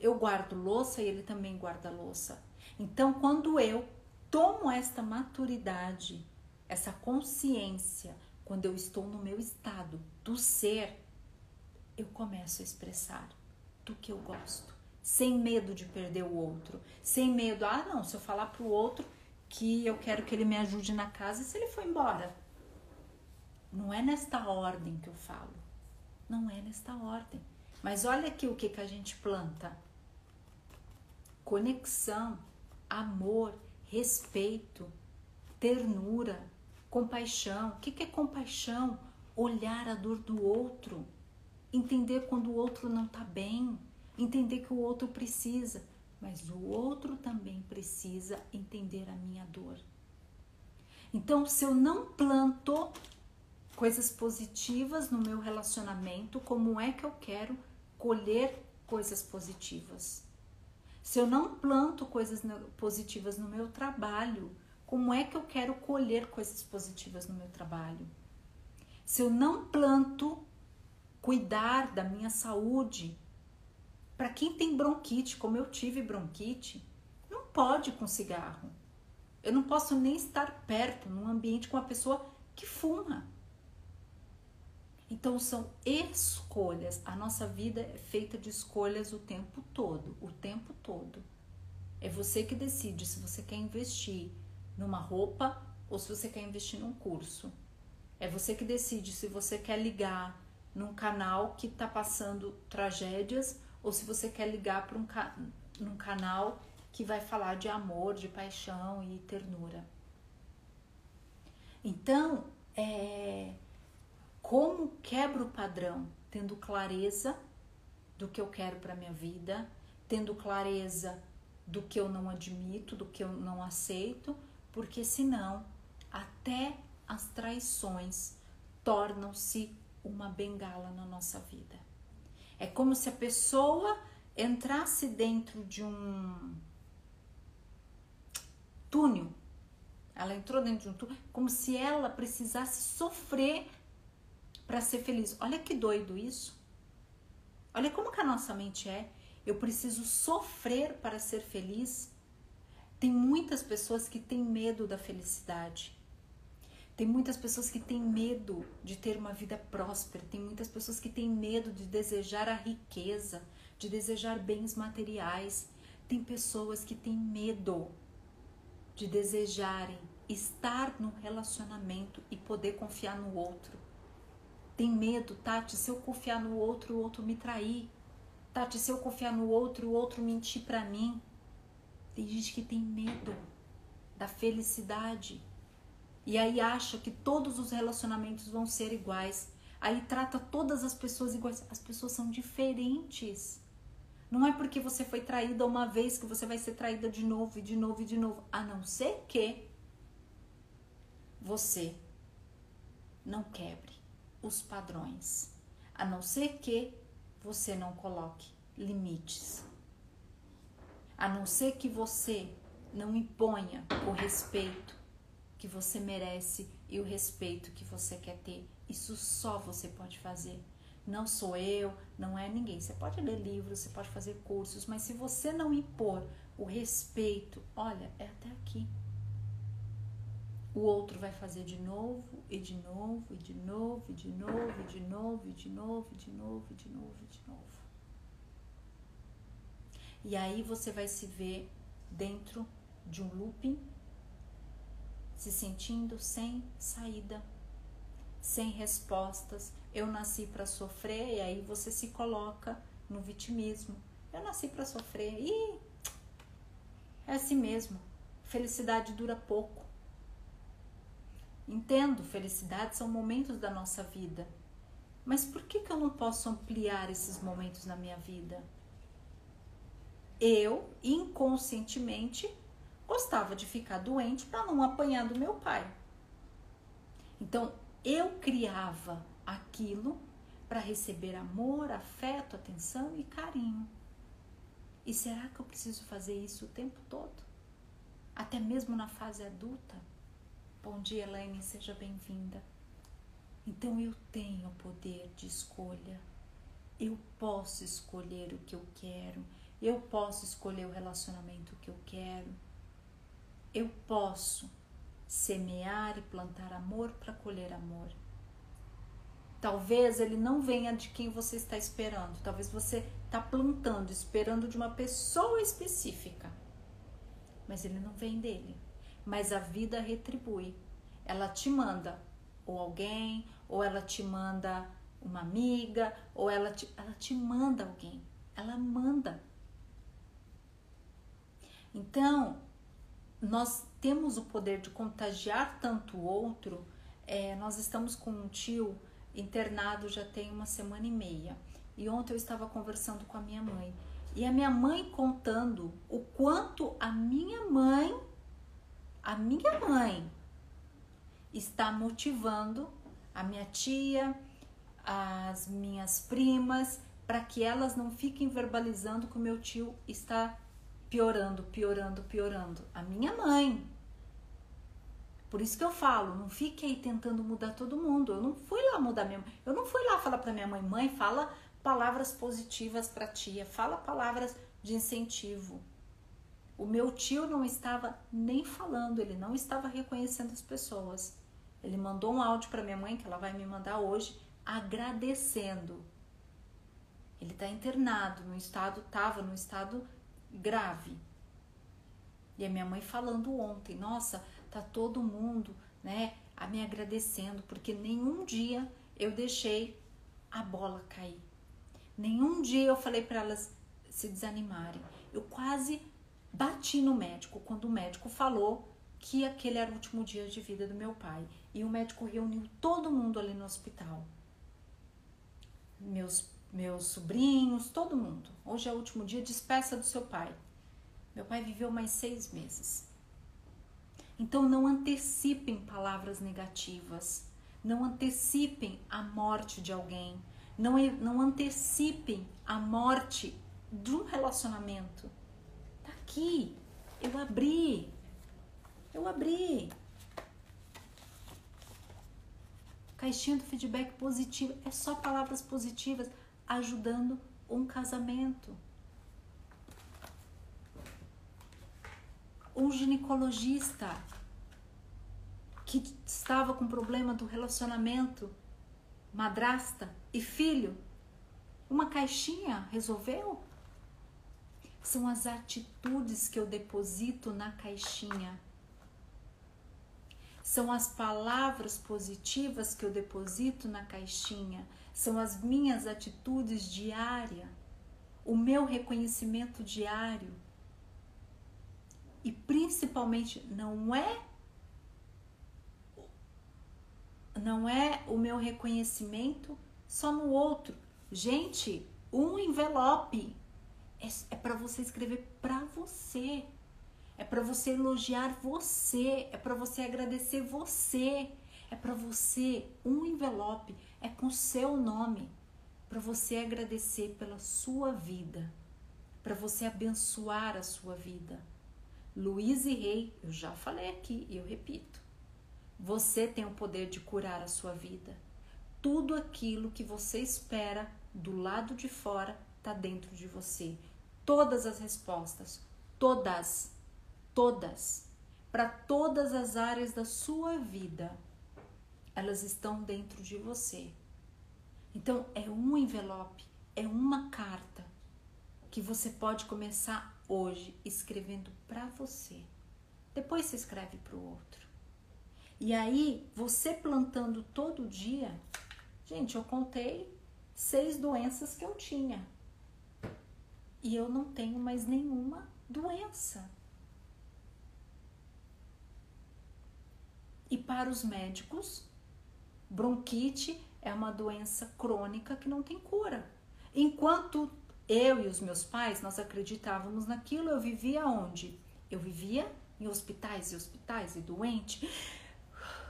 Eu guardo louça e ele também guarda louça. Então, quando eu tomo esta maturidade, essa consciência, quando eu estou no meu estado do ser, eu começo a expressar. do que eu gosto, sem medo de perder o outro, sem medo, ah, não, se eu falar pro outro que eu quero que ele me ajude na casa se ele for embora. Não é nesta ordem que eu falo. Não é nesta ordem. Mas olha aqui o que, que a gente planta: conexão, amor, respeito, ternura, compaixão. O que, que é compaixão? Olhar a dor do outro, entender quando o outro não está bem, entender que o outro precisa, mas o outro também precisa entender a minha dor. Então, se eu não planto coisas positivas no meu relacionamento, como é que eu quero colher coisas positivas? Se eu não planto coisas positivas no meu trabalho, como é que eu quero colher coisas positivas no meu trabalho? Se eu não planto cuidar da minha saúde, para quem tem bronquite, como eu tive bronquite, não pode com cigarro. Eu não posso nem estar perto num ambiente com uma pessoa que fuma. Então são escolhas. A nossa vida é feita de escolhas o tempo todo, o tempo todo. É você que decide se você quer investir numa roupa ou se você quer investir num curso. É você que decide se você quer ligar num canal que está passando tragédias ou se você quer ligar para um ca canal que vai falar de amor, de paixão e ternura. Então, é, como quebro o padrão? Tendo clareza do que eu quero para minha vida, tendo clareza do que eu não admito, do que eu não aceito, porque senão até as traições tornam-se uma bengala na nossa vida. É como se a pessoa entrasse dentro de um túnel. Ela entrou dentro de um túnel, como se ela precisasse sofrer para ser feliz. Olha que doido isso. Olha como que a nossa mente é. Eu preciso sofrer para ser feliz. Tem muitas pessoas que têm medo da felicidade. Tem muitas pessoas que têm medo de ter uma vida próspera. Tem muitas pessoas que têm medo de desejar a riqueza, de desejar bens materiais. Tem pessoas que têm medo de desejarem estar num relacionamento e poder confiar no outro. Tem medo, Tati, se eu confiar no outro, o outro me trair. Tati, se eu confiar no outro, o outro mentir para mim. Tem gente que tem medo da felicidade. E aí acha que todos os relacionamentos vão ser iguais. Aí trata todas as pessoas iguais. As pessoas são diferentes. Não é porque você foi traída uma vez que você vai ser traída de novo e de novo e de novo. A não ser que você não quebre os padrões, a não ser que você não coloque limites, a não ser que você não imponha o respeito que você merece e o respeito que você quer ter. Isso só você pode fazer. Não sou eu, não é ninguém. Você pode ler livros, você pode fazer cursos, mas se você não impor o respeito, olha, é até aqui o outro vai fazer de novo e de novo e de novo e de novo e de novo e de novo e de novo e de novo e de novo. E aí você vai se ver dentro de um looping, se sentindo sem saída, sem respostas. Eu nasci para sofrer e aí você se coloca no vitimismo. Eu nasci para sofrer e é assim mesmo. Felicidade dura pouco. Entendo, felicidade são momentos da nossa vida. Mas por que, que eu não posso ampliar esses momentos na minha vida? Eu, inconscientemente, gostava de ficar doente para não apanhar do meu pai. Então, eu criava aquilo para receber amor, afeto, atenção e carinho. E será que eu preciso fazer isso o tempo todo? Até mesmo na fase adulta? Bom dia, Elaine, seja bem-vinda. Então eu tenho poder de escolha. Eu posso escolher o que eu quero. Eu posso escolher o relacionamento que eu quero. Eu posso semear e plantar amor para colher amor. Talvez ele não venha de quem você está esperando. Talvez você está plantando, esperando de uma pessoa específica. Mas ele não vem dele. Mas a vida retribui. Ela te manda ou alguém, ou ela te manda uma amiga, ou ela te, ela te manda alguém. Ela manda. Então, nós temos o poder de contagiar tanto o outro. É, nós estamos com um tio internado já tem uma semana e meia. E ontem eu estava conversando com a minha mãe. E a minha mãe contando o quanto a minha mãe, a minha mãe, está motivando a minha tia, as minhas primas, para que elas não fiquem verbalizando que o meu tio está piorando, piorando, piorando. A minha mãe, por isso que eu falo, não fique aí tentando mudar todo mundo. Eu não fui lá mudar minha mãe. Eu não fui lá falar para minha mãe, mãe, fala palavras positivas para tia, fala palavras de incentivo. O meu tio não estava nem falando, ele não estava reconhecendo as pessoas. Ele mandou um áudio para minha mãe que ela vai me mandar hoje, agradecendo. Ele está internado, no estado estava no estado grave. E a minha mãe falando ontem, nossa, tá todo mundo, né, a me agradecendo, porque nenhum dia eu deixei a bola cair. Nenhum dia eu falei para elas se desanimarem. Eu quase bati no médico quando o médico falou que aquele era o último dia de vida do meu pai. E o médico reuniu todo mundo ali no hospital. Meus, meus sobrinhos, todo mundo. Hoje é o último dia, despeça do seu pai. Meu pai viveu mais seis meses. Então não antecipem palavras negativas, não antecipem a morte de alguém, não, não antecipem a morte de um relacionamento. Tá aqui, eu abri, eu abri. Caixinha do feedback positivo é só palavras positivas ajudando um casamento. um ginecologista que estava com problema do relacionamento madrasta e filho, uma caixinha resolveu? São as atitudes que eu deposito na caixinha. São as palavras positivas que eu deposito na caixinha. São as minhas atitudes diárias. O meu reconhecimento diário e principalmente não é não é o meu reconhecimento só no outro. Gente, um envelope é, é para você escrever para você. É para você elogiar você, é para você agradecer você, é para você um envelope é com seu nome, para você agradecer pela sua vida, para você abençoar a sua vida. Luiz e Rei, eu já falei aqui e eu repito. Você tem o poder de curar a sua vida. Tudo aquilo que você espera do lado de fora está dentro de você. Todas as respostas, todas, todas, para todas as áreas da sua vida, elas estão dentro de você. Então, é um envelope, é uma carta que você pode começar hoje escrevendo para você. Depois você escreve para o outro. E aí, você plantando todo dia, gente, eu contei seis doenças que eu tinha. E eu não tenho mais nenhuma doença. E para os médicos, bronquite é uma doença crônica que não tem cura. Enquanto eu e os meus pais, nós acreditávamos naquilo. Eu vivia onde? Eu vivia em hospitais e hospitais e doente.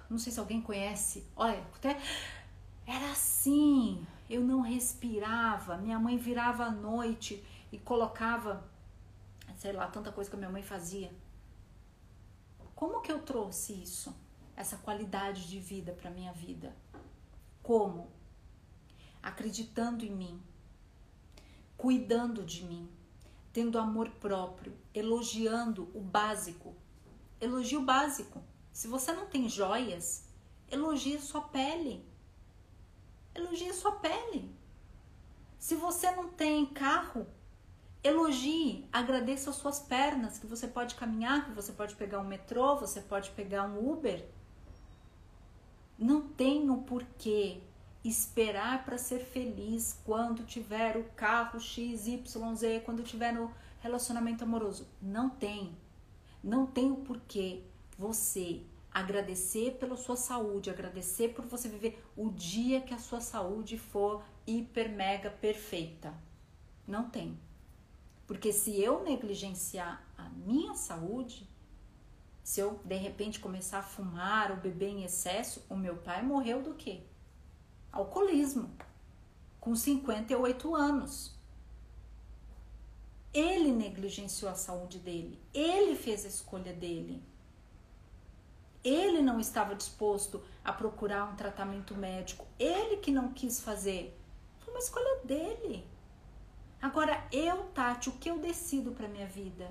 Não sei se alguém conhece. Olha, até era assim. Eu não respirava. Minha mãe virava à noite e colocava, sei lá, tanta coisa que a minha mãe fazia. Como que eu trouxe isso? Essa qualidade de vida para minha vida? Como? Acreditando em mim, cuidando de mim, tendo amor próprio, elogiando o básico. Elogie o básico. Se você não tem joias, elogie sua pele. elogie sua pele. Se você não tem carro, elogie, agradeça as suas pernas, que você pode caminhar, que você pode pegar um metrô, você pode pegar um Uber. Não tem o porquê esperar para ser feliz quando tiver o carro XYZ, quando tiver no relacionamento amoroso. Não tem. Não tem o porquê você agradecer pela sua saúde, agradecer por você viver o dia que a sua saúde for hiper mega perfeita. Não tem. Porque se eu negligenciar a minha saúde, se eu de repente começar a fumar ou beber em excesso, o meu pai morreu do quê? Alcoolismo, com 58 anos. Ele negligenciou a saúde dele, ele fez a escolha dele. Ele não estava disposto a procurar um tratamento médico, ele que não quis fazer. Foi uma escolha dele. Agora, eu, Tati, o que eu decido para minha vida?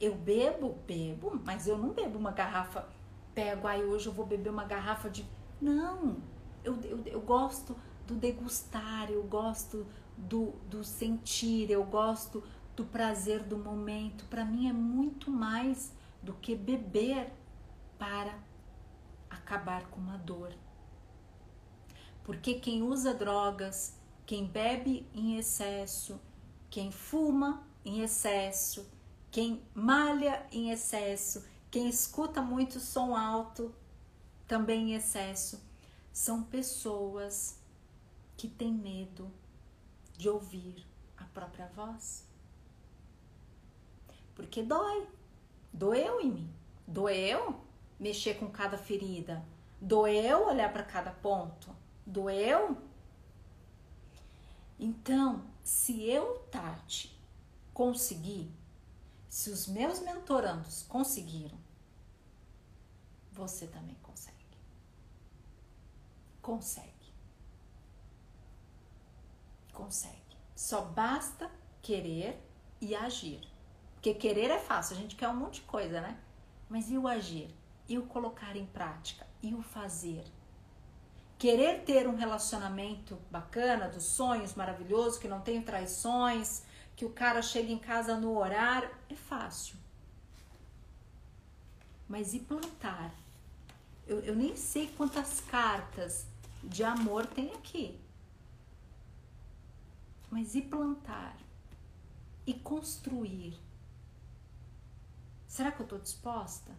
Eu bebo? Bebo, mas eu não bebo uma garrafa. Pego, aí hoje eu vou beber uma garrafa de. Não, eu, eu, eu gosto do degustar, eu gosto do, do sentir, eu gosto do prazer do momento. Para mim é muito mais do que beber para acabar com uma dor. Porque quem usa drogas, quem bebe em excesso, quem fuma em excesso, quem malha em excesso, quem escuta muito som alto também em excesso, são pessoas que têm medo de ouvir a própria voz. Porque dói. Doeu em mim. Doeu mexer com cada ferida. Doeu olhar para cada ponto. Doeu. Então, se eu, Tati, conseguir, se os meus mentorandos conseguiram, você também consegue. Consegue consegue. Só basta querer e agir. Porque querer é fácil, a gente quer um monte de coisa, né? Mas e o agir? E o colocar em prática? E o fazer? Querer ter um relacionamento bacana, dos sonhos maravilhoso, que não tem traições, que o cara chega em casa no horário, é fácil. Mas e plantar? Eu, eu nem sei quantas cartas de amor tem aqui mas e plantar? E construir? Será que eu estou disposta?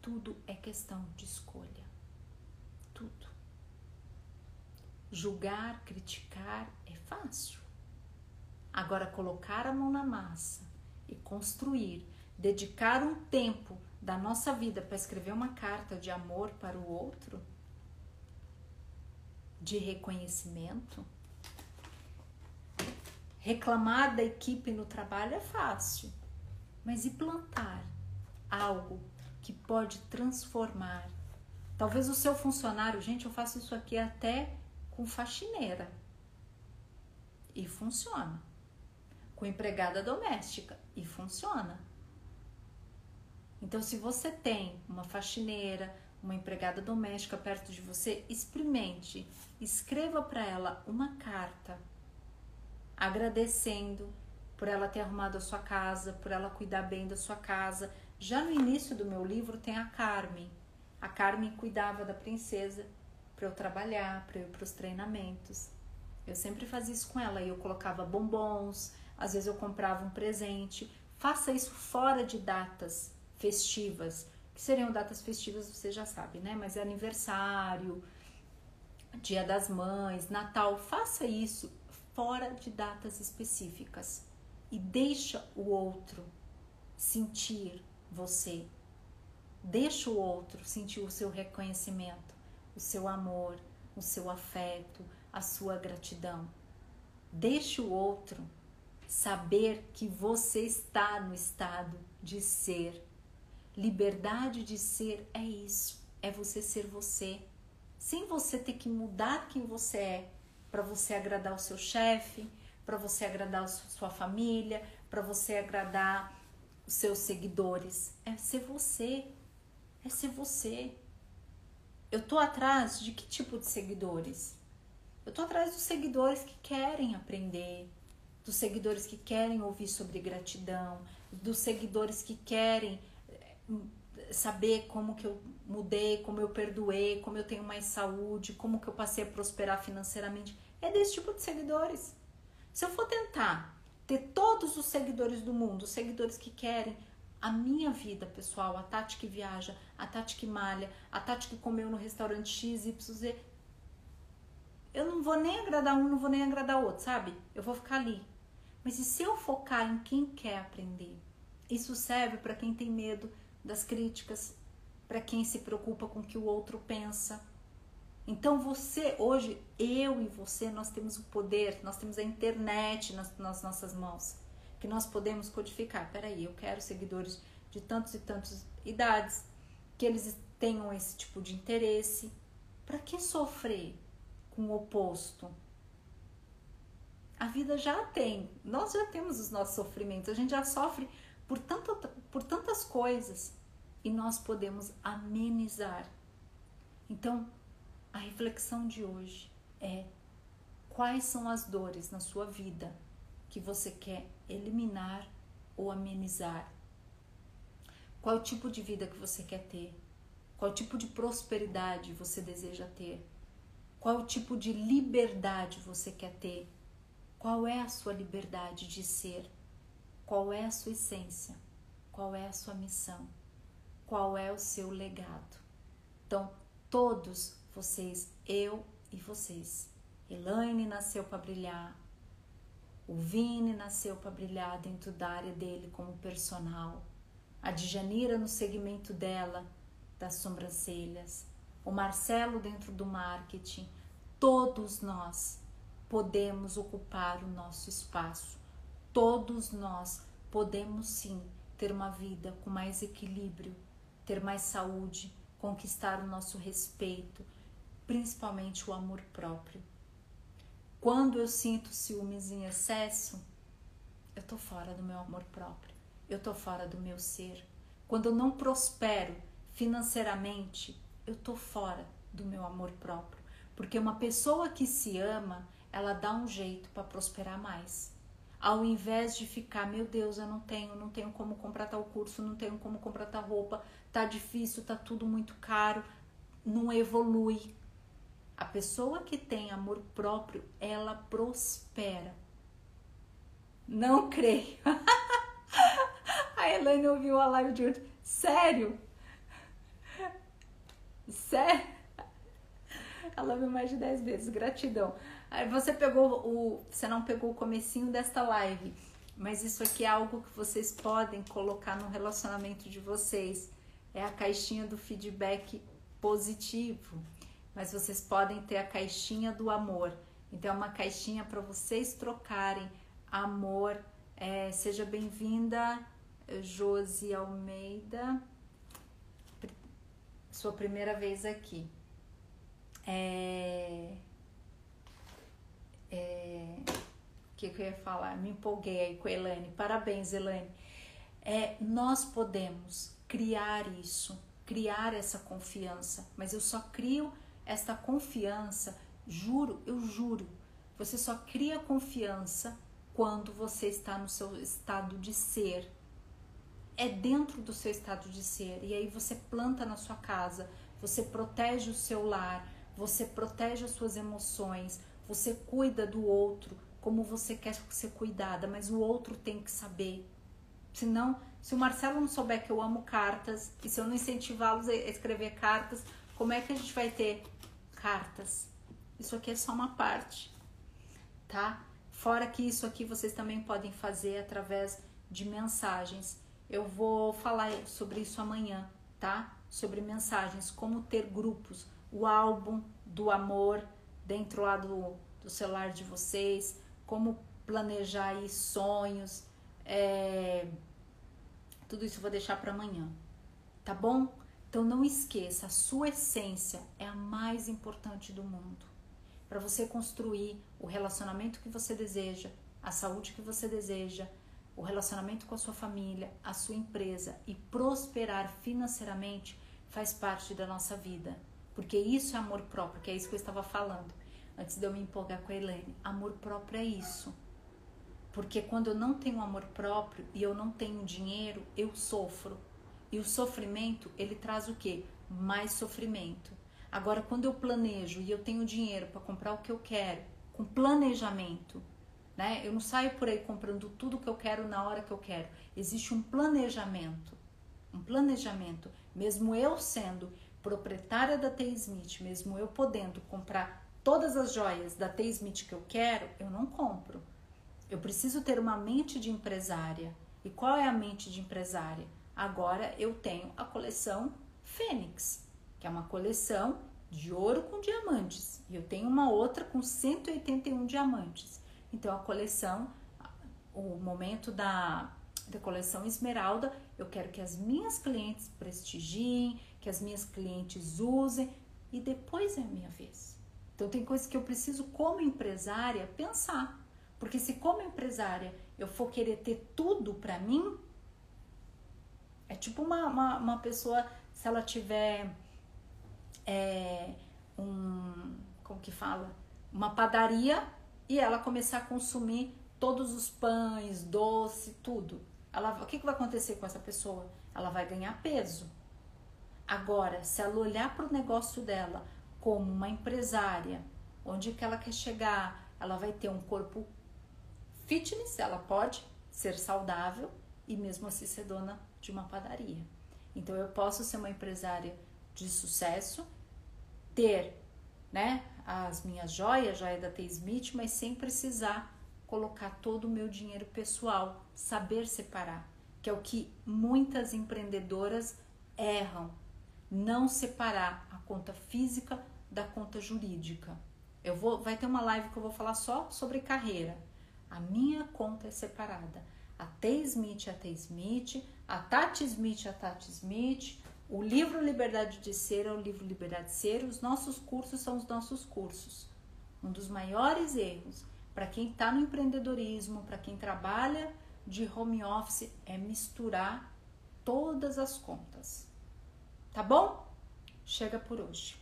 Tudo é questão de escolha. Tudo. Julgar, criticar é fácil. Agora, colocar a mão na massa e construir, dedicar um tempo da nossa vida para escrever uma carta de amor para o outro, de reconhecimento. Reclamar da equipe no trabalho é fácil, mas e plantar algo que pode transformar? Talvez o seu funcionário, gente, eu faço isso aqui até com faxineira e funciona. Com empregada doméstica e funciona. Então, se você tem uma faxineira, uma empregada doméstica perto de você, experimente, escreva para ela uma carta agradecendo por ela ter arrumado a sua casa, por ela cuidar bem da sua casa. Já no início do meu livro tem a Carmen. A Carmen cuidava da princesa para eu trabalhar, para eu ir para os treinamentos. Eu sempre fazia isso com ela eu colocava bombons, às vezes eu comprava um presente. Faça isso fora de datas festivas que seriam datas festivas, você já sabe, né? Mas é aniversário, Dia das Mães, Natal, faça isso fora de datas específicas e deixa o outro sentir você. Deixa o outro sentir o seu reconhecimento, o seu amor, o seu afeto, a sua gratidão. Deixa o outro saber que você está no estado de ser Liberdade de ser é isso, é você ser você, sem você ter que mudar quem você é para você agradar o seu chefe, para você agradar a sua família, para você agradar os seus seguidores. É ser você, é ser você. eu tô atrás de que tipo de seguidores? Eu tô atrás dos seguidores que querem aprender, dos seguidores que querem ouvir sobre gratidão, dos seguidores que querem eh, saber como que eu mudei, como eu perdoei, como eu tenho mais saúde, como que eu passei a prosperar financeiramente. É desse tipo de seguidores. Se eu for tentar ter todos os seguidores do mundo, os seguidores que querem a minha vida pessoal, a Tati que viaja, a Tati que malha, a Tati que comeu no restaurante X, Y, Z, eu não vou nem agradar um, não vou nem agradar outro, sabe? Eu vou ficar ali. Mas e se eu focar em quem quer aprender? Isso serve para quem tem medo das críticas, para quem se preocupa com o que o outro pensa. Então você, hoje, eu e você, nós temos o poder, nós temos a internet nas, nas nossas mãos, que nós podemos codificar. Peraí, eu quero seguidores de tantos e tantas idades, que eles tenham esse tipo de interesse. Para que sofrer com o oposto? A vida já tem, nós já temos os nossos sofrimentos, a gente já sofre por, tanto, por tantas coisas e nós podemos amenizar. Então, a reflexão de hoje é: quais são as dores na sua vida que você quer eliminar ou amenizar? Qual tipo de vida que você quer ter? Qual tipo de prosperidade você deseja ter? Qual tipo de liberdade você quer ter? Qual é a sua liberdade de ser? Qual é a sua essência? Qual é a sua missão? Qual é o seu legado? Então, todos vocês, eu e vocês. Elaine nasceu para brilhar. O Vini nasceu para brilhar dentro da área dele como personal. A Djanira no segmento dela das sobrancelhas. O Marcelo dentro do marketing. Todos nós podemos ocupar o nosso espaço. Todos nós podemos sim ter uma vida com mais equilíbrio, ter mais saúde, conquistar o nosso respeito, principalmente o amor próprio. Quando eu sinto ciúmes em excesso, eu tô fora do meu amor próprio, eu tô fora do meu ser. Quando eu não prospero financeiramente, eu tô fora do meu amor próprio, porque uma pessoa que se ama, ela dá um jeito para prosperar mais. Ao invés de ficar, meu Deus, eu não tenho, não tenho como comprar tal curso, não tenho como comprar tal roupa, tá difícil, tá tudo muito caro, não evolui, a pessoa que tem amor próprio, ela prospera. Não creio. a Elaine ouviu a live de hoje. Sério? Sério? Ela viu mais de 10 vezes. Gratidão. Aí você pegou o. Você não pegou o comecinho desta live. Mas isso aqui é algo que vocês podem colocar no relacionamento de vocês. É a caixinha do feedback positivo mas vocês podem ter a caixinha do amor. Então, é uma caixinha para vocês trocarem amor. É, seja bem-vinda, Josi Almeida, sua primeira vez aqui. É, é, o que, que eu ia falar? Me empolguei aí com a Elaine. Parabéns, Elaine. É, nós podemos criar isso, criar essa confiança, mas eu só crio esta confiança, juro, eu juro, você só cria confiança quando você está no seu estado de ser. É dentro do seu estado de ser. E aí você planta na sua casa, você protege o seu lar, você protege as suas emoções, você cuida do outro como você quer ser cuidada, mas o outro tem que saber. Senão, se o Marcelo não souber que eu amo cartas e se eu não incentivá-los a escrever cartas, como é que a gente vai ter cartas. Isso aqui é só uma parte, tá? Fora que isso aqui vocês também podem fazer através de mensagens. Eu vou falar sobre isso amanhã, tá? Sobre mensagens, como ter grupos, o álbum do amor dentro lá do, do celular de vocês, como planejar aí sonhos, é... tudo isso eu vou deixar para amanhã, tá bom? Então não esqueça, a sua essência é a mais importante do mundo. Para você construir o relacionamento que você deseja, a saúde que você deseja, o relacionamento com a sua família, a sua empresa e prosperar financeiramente faz parte da nossa vida. Porque isso é amor próprio, que é isso que eu estava falando antes de eu me empolgar com a Helene. Amor próprio é isso. Porque quando eu não tenho amor próprio e eu não tenho dinheiro, eu sofro. E o sofrimento, ele traz o quê? Mais sofrimento. Agora, quando eu planejo e eu tenho dinheiro para comprar o que eu quero, com planejamento, né? Eu não saio por aí comprando tudo que eu quero na hora que eu quero. Existe um planejamento. Um planejamento. Mesmo eu sendo proprietária da T. Smith, mesmo eu podendo comprar todas as joias da T. Smith que eu quero, eu não compro. Eu preciso ter uma mente de empresária. E qual é a mente de empresária? Agora eu tenho a coleção Fênix, que é uma coleção de ouro com diamantes. E eu tenho uma outra com 181 diamantes. Então a coleção, o momento da, da coleção Esmeralda, eu quero que as minhas clientes prestigiem, que as minhas clientes usem e depois é a minha vez. Então tem coisas que eu preciso como empresária pensar. Porque se como empresária eu for querer ter tudo para mim, é tipo uma, uma, uma, pessoa, se ela tiver é, um, como que fala? Uma padaria e ela começar a consumir todos os pães, doce, tudo. Ela, o que, que vai acontecer com essa pessoa? Ela vai ganhar peso. Agora, se ela olhar para o negócio dela como uma empresária, onde que ela quer chegar, ela vai ter um corpo fitness, ela pode ser saudável e mesmo assim ser dona de uma padaria. Então eu posso ser uma empresária de sucesso, ter, né, as minhas joias, joia da T. Smith, mas sem precisar colocar todo o meu dinheiro pessoal, saber separar, que é o que muitas empreendedoras erram, não separar a conta física da conta jurídica. Eu vou, vai ter uma live que eu vou falar só sobre carreira. A minha conta é separada. A T. Smith, a T. Smith, a Tati Smith, a Tati Smith. O livro Liberdade de Ser é o livro Liberdade de Ser. Os nossos cursos são os nossos cursos. Um dos maiores erros para quem está no empreendedorismo, para quem trabalha de home office, é misturar todas as contas. Tá bom? Chega por hoje.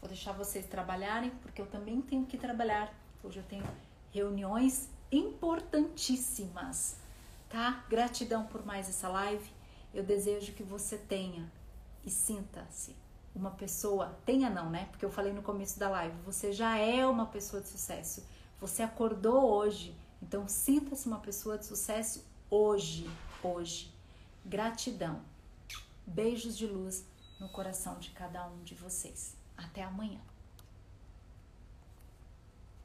Vou deixar vocês trabalharem, porque eu também tenho que trabalhar. Hoje eu tenho reuniões importantíssimas, tá? Gratidão por mais essa live. Eu desejo que você tenha e sinta-se uma pessoa, tenha não, né? Porque eu falei no começo da live, você já é uma pessoa de sucesso. Você acordou hoje, então sinta-se uma pessoa de sucesso hoje, hoje. Gratidão. Beijos de luz no coração de cada um de vocês. Até amanhã.